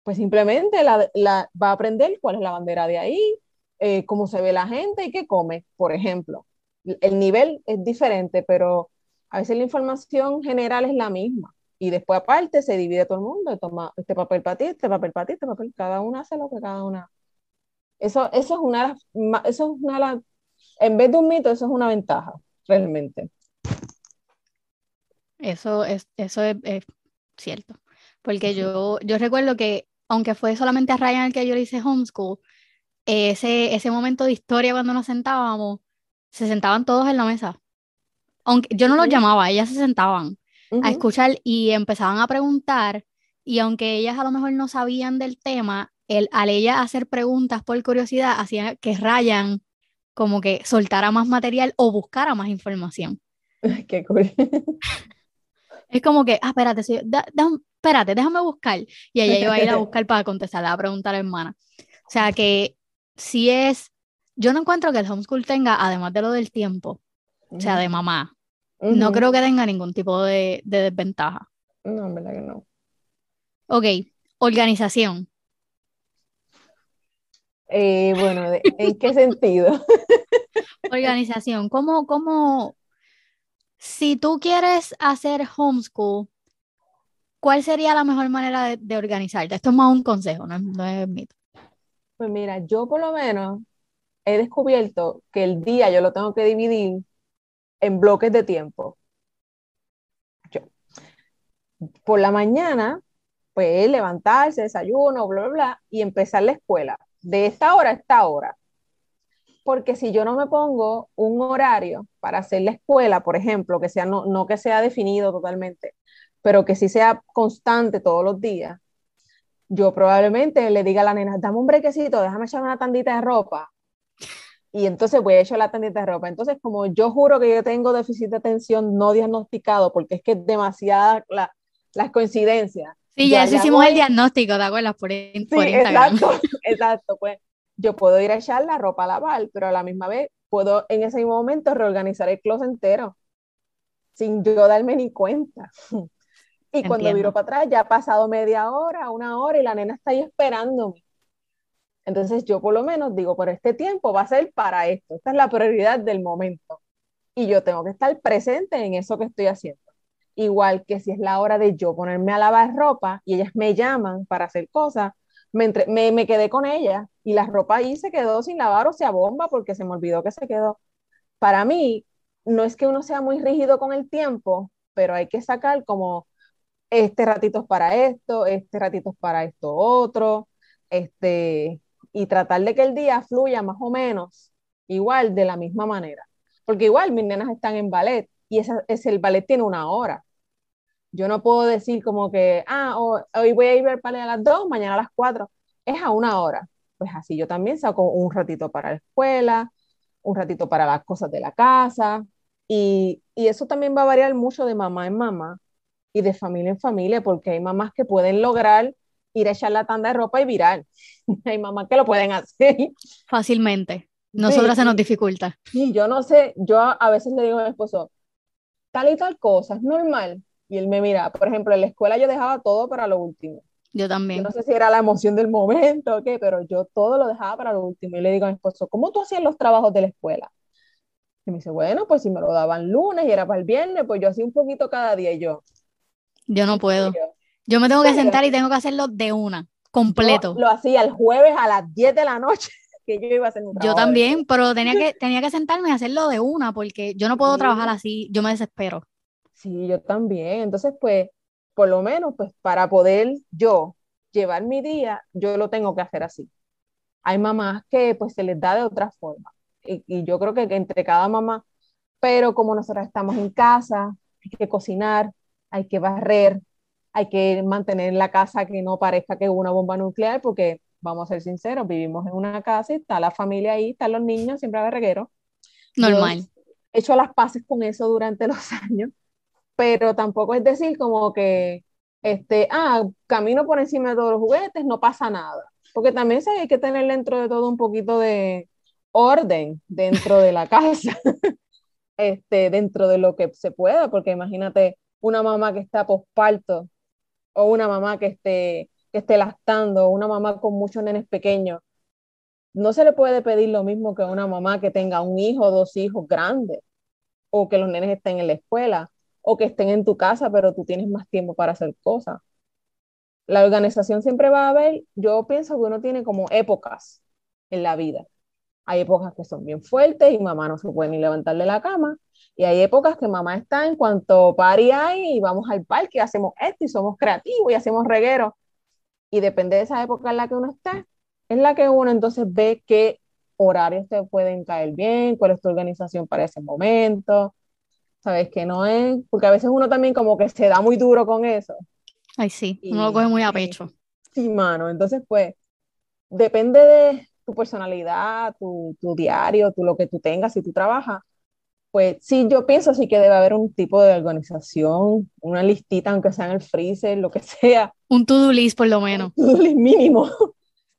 Pues simplemente la, va a aprender cuál es la bandera de ahí, eh, cómo se ve la gente y qué come, por ejemplo. El nivel es diferente, pero a veces la información general es la misma y después aparte se divide todo el mundo, toma este papel para ti, este papel para ti, este papel, cada una hace lo que cada una. Eso, eso es una, eso es una, en vez de un mito, eso es una ventaja, realmente. Eso es, eso es, cierto, porque yo, yo recuerdo que aunque fue solamente a Ryan el que yo le hice homeschool, ese, ese momento de historia cuando nos sentábamos, se sentaban todos en la mesa. Aunque yo no los llamaba, ellas se sentaban a escuchar y empezaban a preguntar y aunque ellas a lo mejor no sabían del tema, el, al ella hacer preguntas por curiosidad hacía que Ryan como que soltara más material o buscara más información. Qué cool. Es como que, ah, espérate, espérate, déjame buscar. Y ella iba a ir a buscar para contestarle a preguntar a la hermana. O sea que si es, yo no encuentro que el homeschool tenga, además de lo del tiempo, o sea, de mamá, no creo que tenga ningún tipo de, desventaja. No, en verdad que no. Ok, organización. Eh, bueno, ¿en qué sentido? Organización, ¿cómo, cómo, si tú quieres hacer homeschool, ¿cuál sería la mejor manera de, organizarte? Esto es más un consejo, no es, no es mito. Pues mira, yo por lo menos he descubierto que el día yo lo tengo que dividir en bloques de tiempo. Yo, por la mañana, pues levantarse, desayuno, bla, bla, bla, y empezar la escuela, de esta hora a esta hora. Porque si yo no me pongo un horario para hacer la escuela, por ejemplo, que sea, no, no que sea definido totalmente, pero que sí sea constante todos los días, yo probablemente le diga a la nena, dame un brequecito, déjame echar una tandita de ropa. Y entonces voy a echar la tandita de ropa. Entonces, como yo juro que yo tengo déficit de atención no diagnosticado, porque es que es demasiada la, las coincidencias. Sí, ya, hicimos el diagnóstico, ¿te acuerdas? Por, sí, Exacto, exacto. Pues yo puedo ir a echar la ropa a lavar, pero a la misma vez puedo en ese momento reorganizar el closet entero sin yo darme ni cuenta. Y cuando viro para atrás, ya ha pasado media hora, una hora y la nena está ahí esperándome. Entonces yo por lo menos digo, por este tiempo va a ser para esto. Esta es la prioridad del momento. Y yo tengo que estar presente en eso que estoy haciendo. Igual que si es la hora de yo ponerme a lavar ropa y ellas me llaman para hacer cosas, me, me, me quedé con ella y la ropa ahí se quedó sin lavar o sea bomba porque se me olvidó que se quedó. Para mí, no es que uno sea muy rígido con el tiempo, pero hay que sacar como este ratito es para esto, este ratito es para esto otro, este, y tratar de que el día fluya más o menos igual de la misma manera. Porque igual mis nenas están en ballet y esa, es, el ballet tiene una hora. Yo no puedo decir como que, ah, hoy voy a ir al ballet a las dos, mañana a las cuatro. Es a una hora. Pues así yo también saco un ratito para la escuela, un ratito para las cosas de la casa. Y, y eso también va a variar mucho de mamá en mamá y de familia en familia, porque hay mamás que pueden lograr ir a echar la tanda de ropa y virar. hay mamás que lo pueden hacer. Fácilmente. Nosotras se nos dificulta. Sí, yo no sé, yo a, veces le digo a mi esposo, tal y tal cosa, es normal. Y él me mira, por ejemplo, en la escuela yo dejaba todo para lo último. Yo también. no sé si era la emoción del momento o qué, pero yo todo lo dejaba para lo último. Y le digo a mi esposo, ¿cómo tú hacías los trabajos de la escuela? Y me dice, bueno, pues si me lo daban lunes y era para el viernes, pues yo hacía un poquito cada día. Y yo, yo no puedo. Yo me tengo que sentar y tengo que hacerlo de una, completo. lo hacía el jueves a las 10 de la noche, que yo iba a hacer Yo también, pero tenía que, tenía que sentarme y hacerlo de una, porque yo no puedo trabajar así, yo me desespero. Sí, yo también. Entonces, pues, por lo menos, pues, para poder yo llevar mi día, yo lo tengo que hacer así. Hay mamás que, pues, se les da de otra forma. Y, y yo creo que entre cada mamá, pero como nosotros estamos en casa, hay que cocinar, hay que barrer, hay que mantener la casa que no parezca que es una bomba nuclear, porque vamos a ser sinceros, vivimos en una casa y está la familia ahí, están los niños, siempre hay reguero. Normal. he hecho las paces con eso durante los años, pero tampoco es decir como que, este, ah, camino por encima de todos los juguetes, no pasa nada. Porque también se hay que tener dentro de todo un poquito de orden dentro de la casa, este, dentro de lo que se pueda, porque imagínate, una mamá que está posparto o una mamá que esté, que esté lactando, una mamá con muchos nenes pequeños. No se le puede pedir lo mismo que una mamá que tenga un hijo dos hijos grandes, o que los nenes estén en la escuela, o que estén en tu casa, pero tú tienes más tiempo para hacer cosas. La organización siempre va a haber, yo pienso que uno tiene como épocas en la vida. Hay épocas que son bien fuertes y mamá no se puede ni levantar de la cama. Y hay épocas que mamá está en cuanto pari hay y vamos al parque, hacemos esto y somos creativos y hacemos regueros. Y depende de esa época en la que uno está, es la que uno entonces ve qué horarios te pueden caer bien, cuál es tu organización para ese momento. ¿Sabes? Que no es, porque a veces uno también como que se da muy duro con eso. Ay, sí, uno lo coge muy a pecho. Sí, mano. Entonces, pues, depende de, tu personalidad, tu, tu diario, tu, lo que tú tengas, si tú trabajas, pues sí, yo pienso sí que debe haber un tipo de organización, una listita, aunque sea en el freezer, lo que sea. Un to-do list por lo menos. Un to-do list mínimo,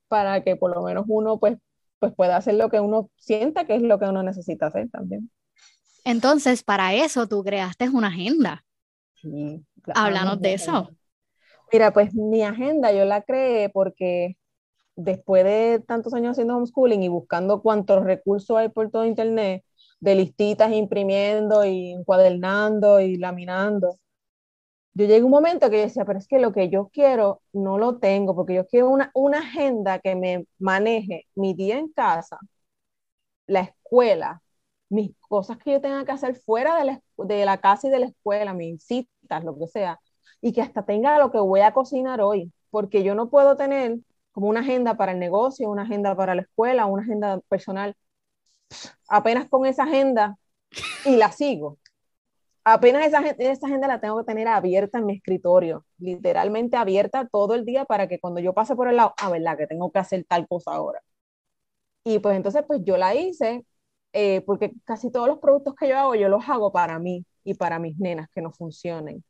para que por lo menos uno pues, pues pueda hacer lo que uno sienta que es lo que uno necesita hacer también. Entonces, para eso tú creaste una agenda. Sí. Háblanos de eso. Mira, pues mi agenda yo la creé porque después de tantos años haciendo homeschooling y buscando cuántos recursos hay por todo Internet, de listitas imprimiendo y encuadernando y laminando, yo llegué un momento que yo decía, pero es que lo que yo quiero no lo tengo, porque yo quiero una, una agenda que me maneje mi día en casa, la escuela, mis cosas que yo tenga que hacer fuera de la, de la casa y de la escuela, mis citas, lo que sea, y que hasta tenga lo que voy a cocinar hoy, porque yo no puedo tener como una agenda para el negocio, una agenda para la escuela, una agenda personal. Apenas con esa agenda y la sigo. apenas esa, esa agenda la tengo que tener abierta en mi escritorio, literalmente abierta todo el día para que cuando yo pase por el lado, ah, verdad, que tengo que hacer tal cosa ahora. Y pues entonces, pues yo la hice, eh, porque casi todos los productos que yo hago, yo los hago para mí y para mis nenas que no funcionen.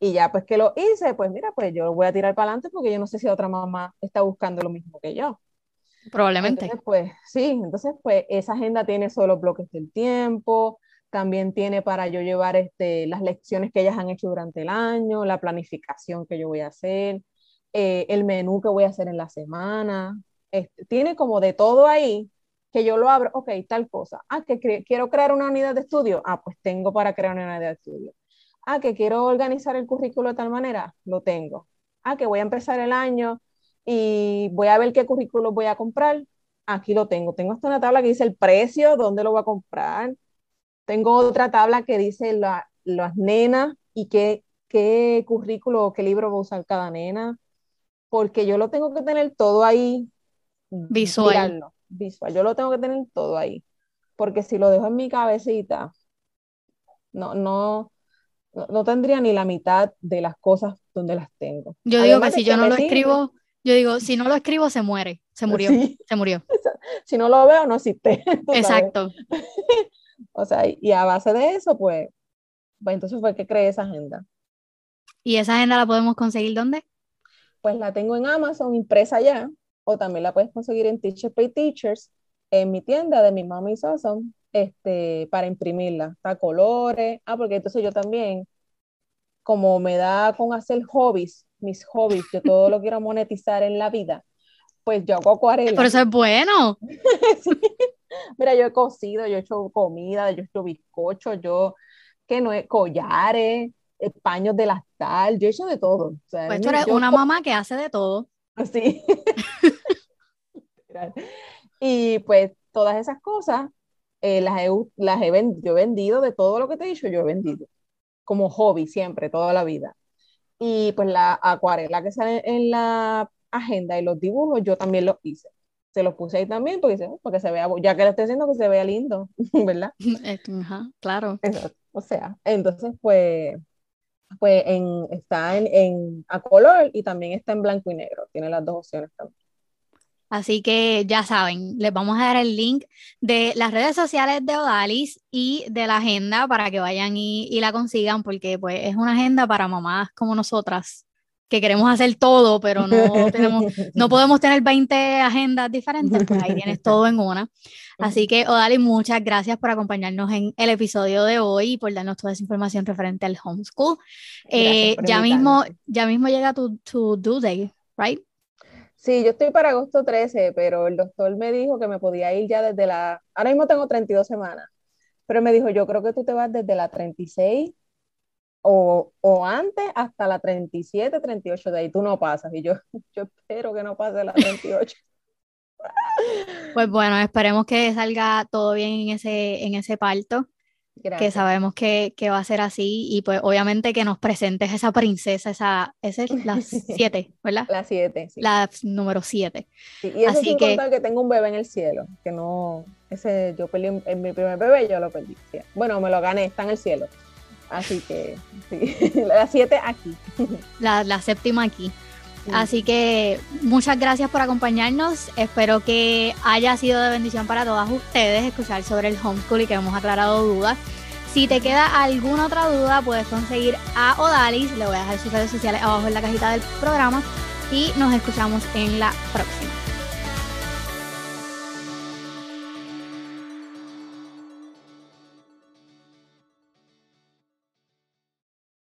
Y ya pues que lo hice, pues mira, pues yo lo voy a tirar para adelante porque yo no sé si otra mamá está buscando lo mismo que yo. Probablemente. Entonces, pues sí, entonces pues esa agenda tiene solo bloques del tiempo, también tiene para yo llevar este, las lecciones que ellas han hecho durante el año, la planificación que yo voy a hacer, eh, el menú que voy a hacer en la semana. Tiene como de todo ahí que yo lo abro, ok, tal cosa. Ah, que quiero crear una unidad de estudio. Ah, pues tengo para crear una unidad de estudio. Ah, que quiero organizar el currículo de tal manera. Lo tengo. Ah, que voy a empezar el año y voy a ver qué currículo voy a comprar. Aquí lo tengo. Tengo hasta una tabla que dice el precio, dónde lo voy a comprar, tengo otra tabla que dice la, las nenas y qué, qué currículo o qué libro va a usar cada nena, porque yo lo tengo que tener todo ahí. Visual. visual. Yo lo tengo que tener todo ahí, porque si lo dejo en mi cabecita, no, no, no, tendría ni la mitad de las cosas donde las tengo. Yo digo que si yo no lo escribo, yo digo, si no lo escribo, se muere, se murió, se murió. Si no lo veo, no existe. Exacto. O sea, y a base de eso, pues, pues entonces fue que creé esa agenda. ¿Y esa agenda la podemos conseguir dónde? Pues la tengo en Amazon impresa ya, o también la puedes conseguir en Teacher Pay Teachers, en mi tienda de mi Mommy Awesome, este, para imprimirla. Está colores. Ah, porque entonces yo también, como me da con hacer hobbies, mis hobbies, yo todo lo quiero monetizar en la vida, pues yo hago acuarela. Pero eso es bueno. sí. Mira, yo he cocido, yo he hecho comida, yo he hecho bizcocho, yo, que no he, collares, paños de lactal, yo he hecho de todo. pues tú eres una mamá que hace de todo. Sí. y pues todas esas cosas eh, las, he, las he, yo he vendido de todo lo que te he dicho, yo he vendido como hobby siempre, toda la vida. Y pues la acuarela que sale en la agenda y los dibujos, yo también los hice se los puse ahí también porque, porque se vea, ya que lo estoy haciendo, que se vea lindo, ¿verdad? Ajá, claro. O sea, entonces, pues, pues en, está en, en, a color y también está en blanco y negro. Tiene las dos opciones también. Así que ya saben, les vamos a dar el link de las redes sociales de Odalis y de la agenda para que vayan y, y la consigan, porque pues es una agenda para mamás como nosotras, que queremos hacer todo, pero no, tenemos, no podemos tener 20 agendas diferentes, pues ahí tienes todo en una. Así que, Odali, muchas gracias por acompañarnos en el episodio de hoy y por darnos toda esa información referente al homeschool. Eh, ya, mismo, ya mismo llega tu, tu due day, ¿right? Sí, yo estoy para agosto 13, pero el doctor me dijo que me podía ir ya desde la... Ahora mismo tengo 32 semanas, pero me dijo, yo creo que tú te vas desde la 36 o, o, antes hasta la 37, 38 de ahí tú no pasas. Y yo, yo espero que no pase la 38. Pues bueno, esperemos que salga todo bien en ese, en ese parto. Que sabemos que, que, va a ser así y pues obviamente que nos presentes esa princesa, esa, esa es la 7, ¿verdad? La 7, sí. La número 7. Sí, y eso Así sin que, contar que tengo un bebé en el cielo, que no, ese yo perdí, en mi primer bebé yo lo perdí. Bueno, me lo gané, está en el cielo. Así que sí, la siete aquí. La, la séptima aquí. Así que muchas gracias por acompañarnos. Espero que haya sido de bendición para todas ustedes escuchar sobre el homeschool y que hemos aclarado dudas. Si te queda alguna otra duda, puedes conseguir a Odalis. Le voy a dejar sus redes sociales abajo en la cajita del programa. Y nos escuchamos en la próxima.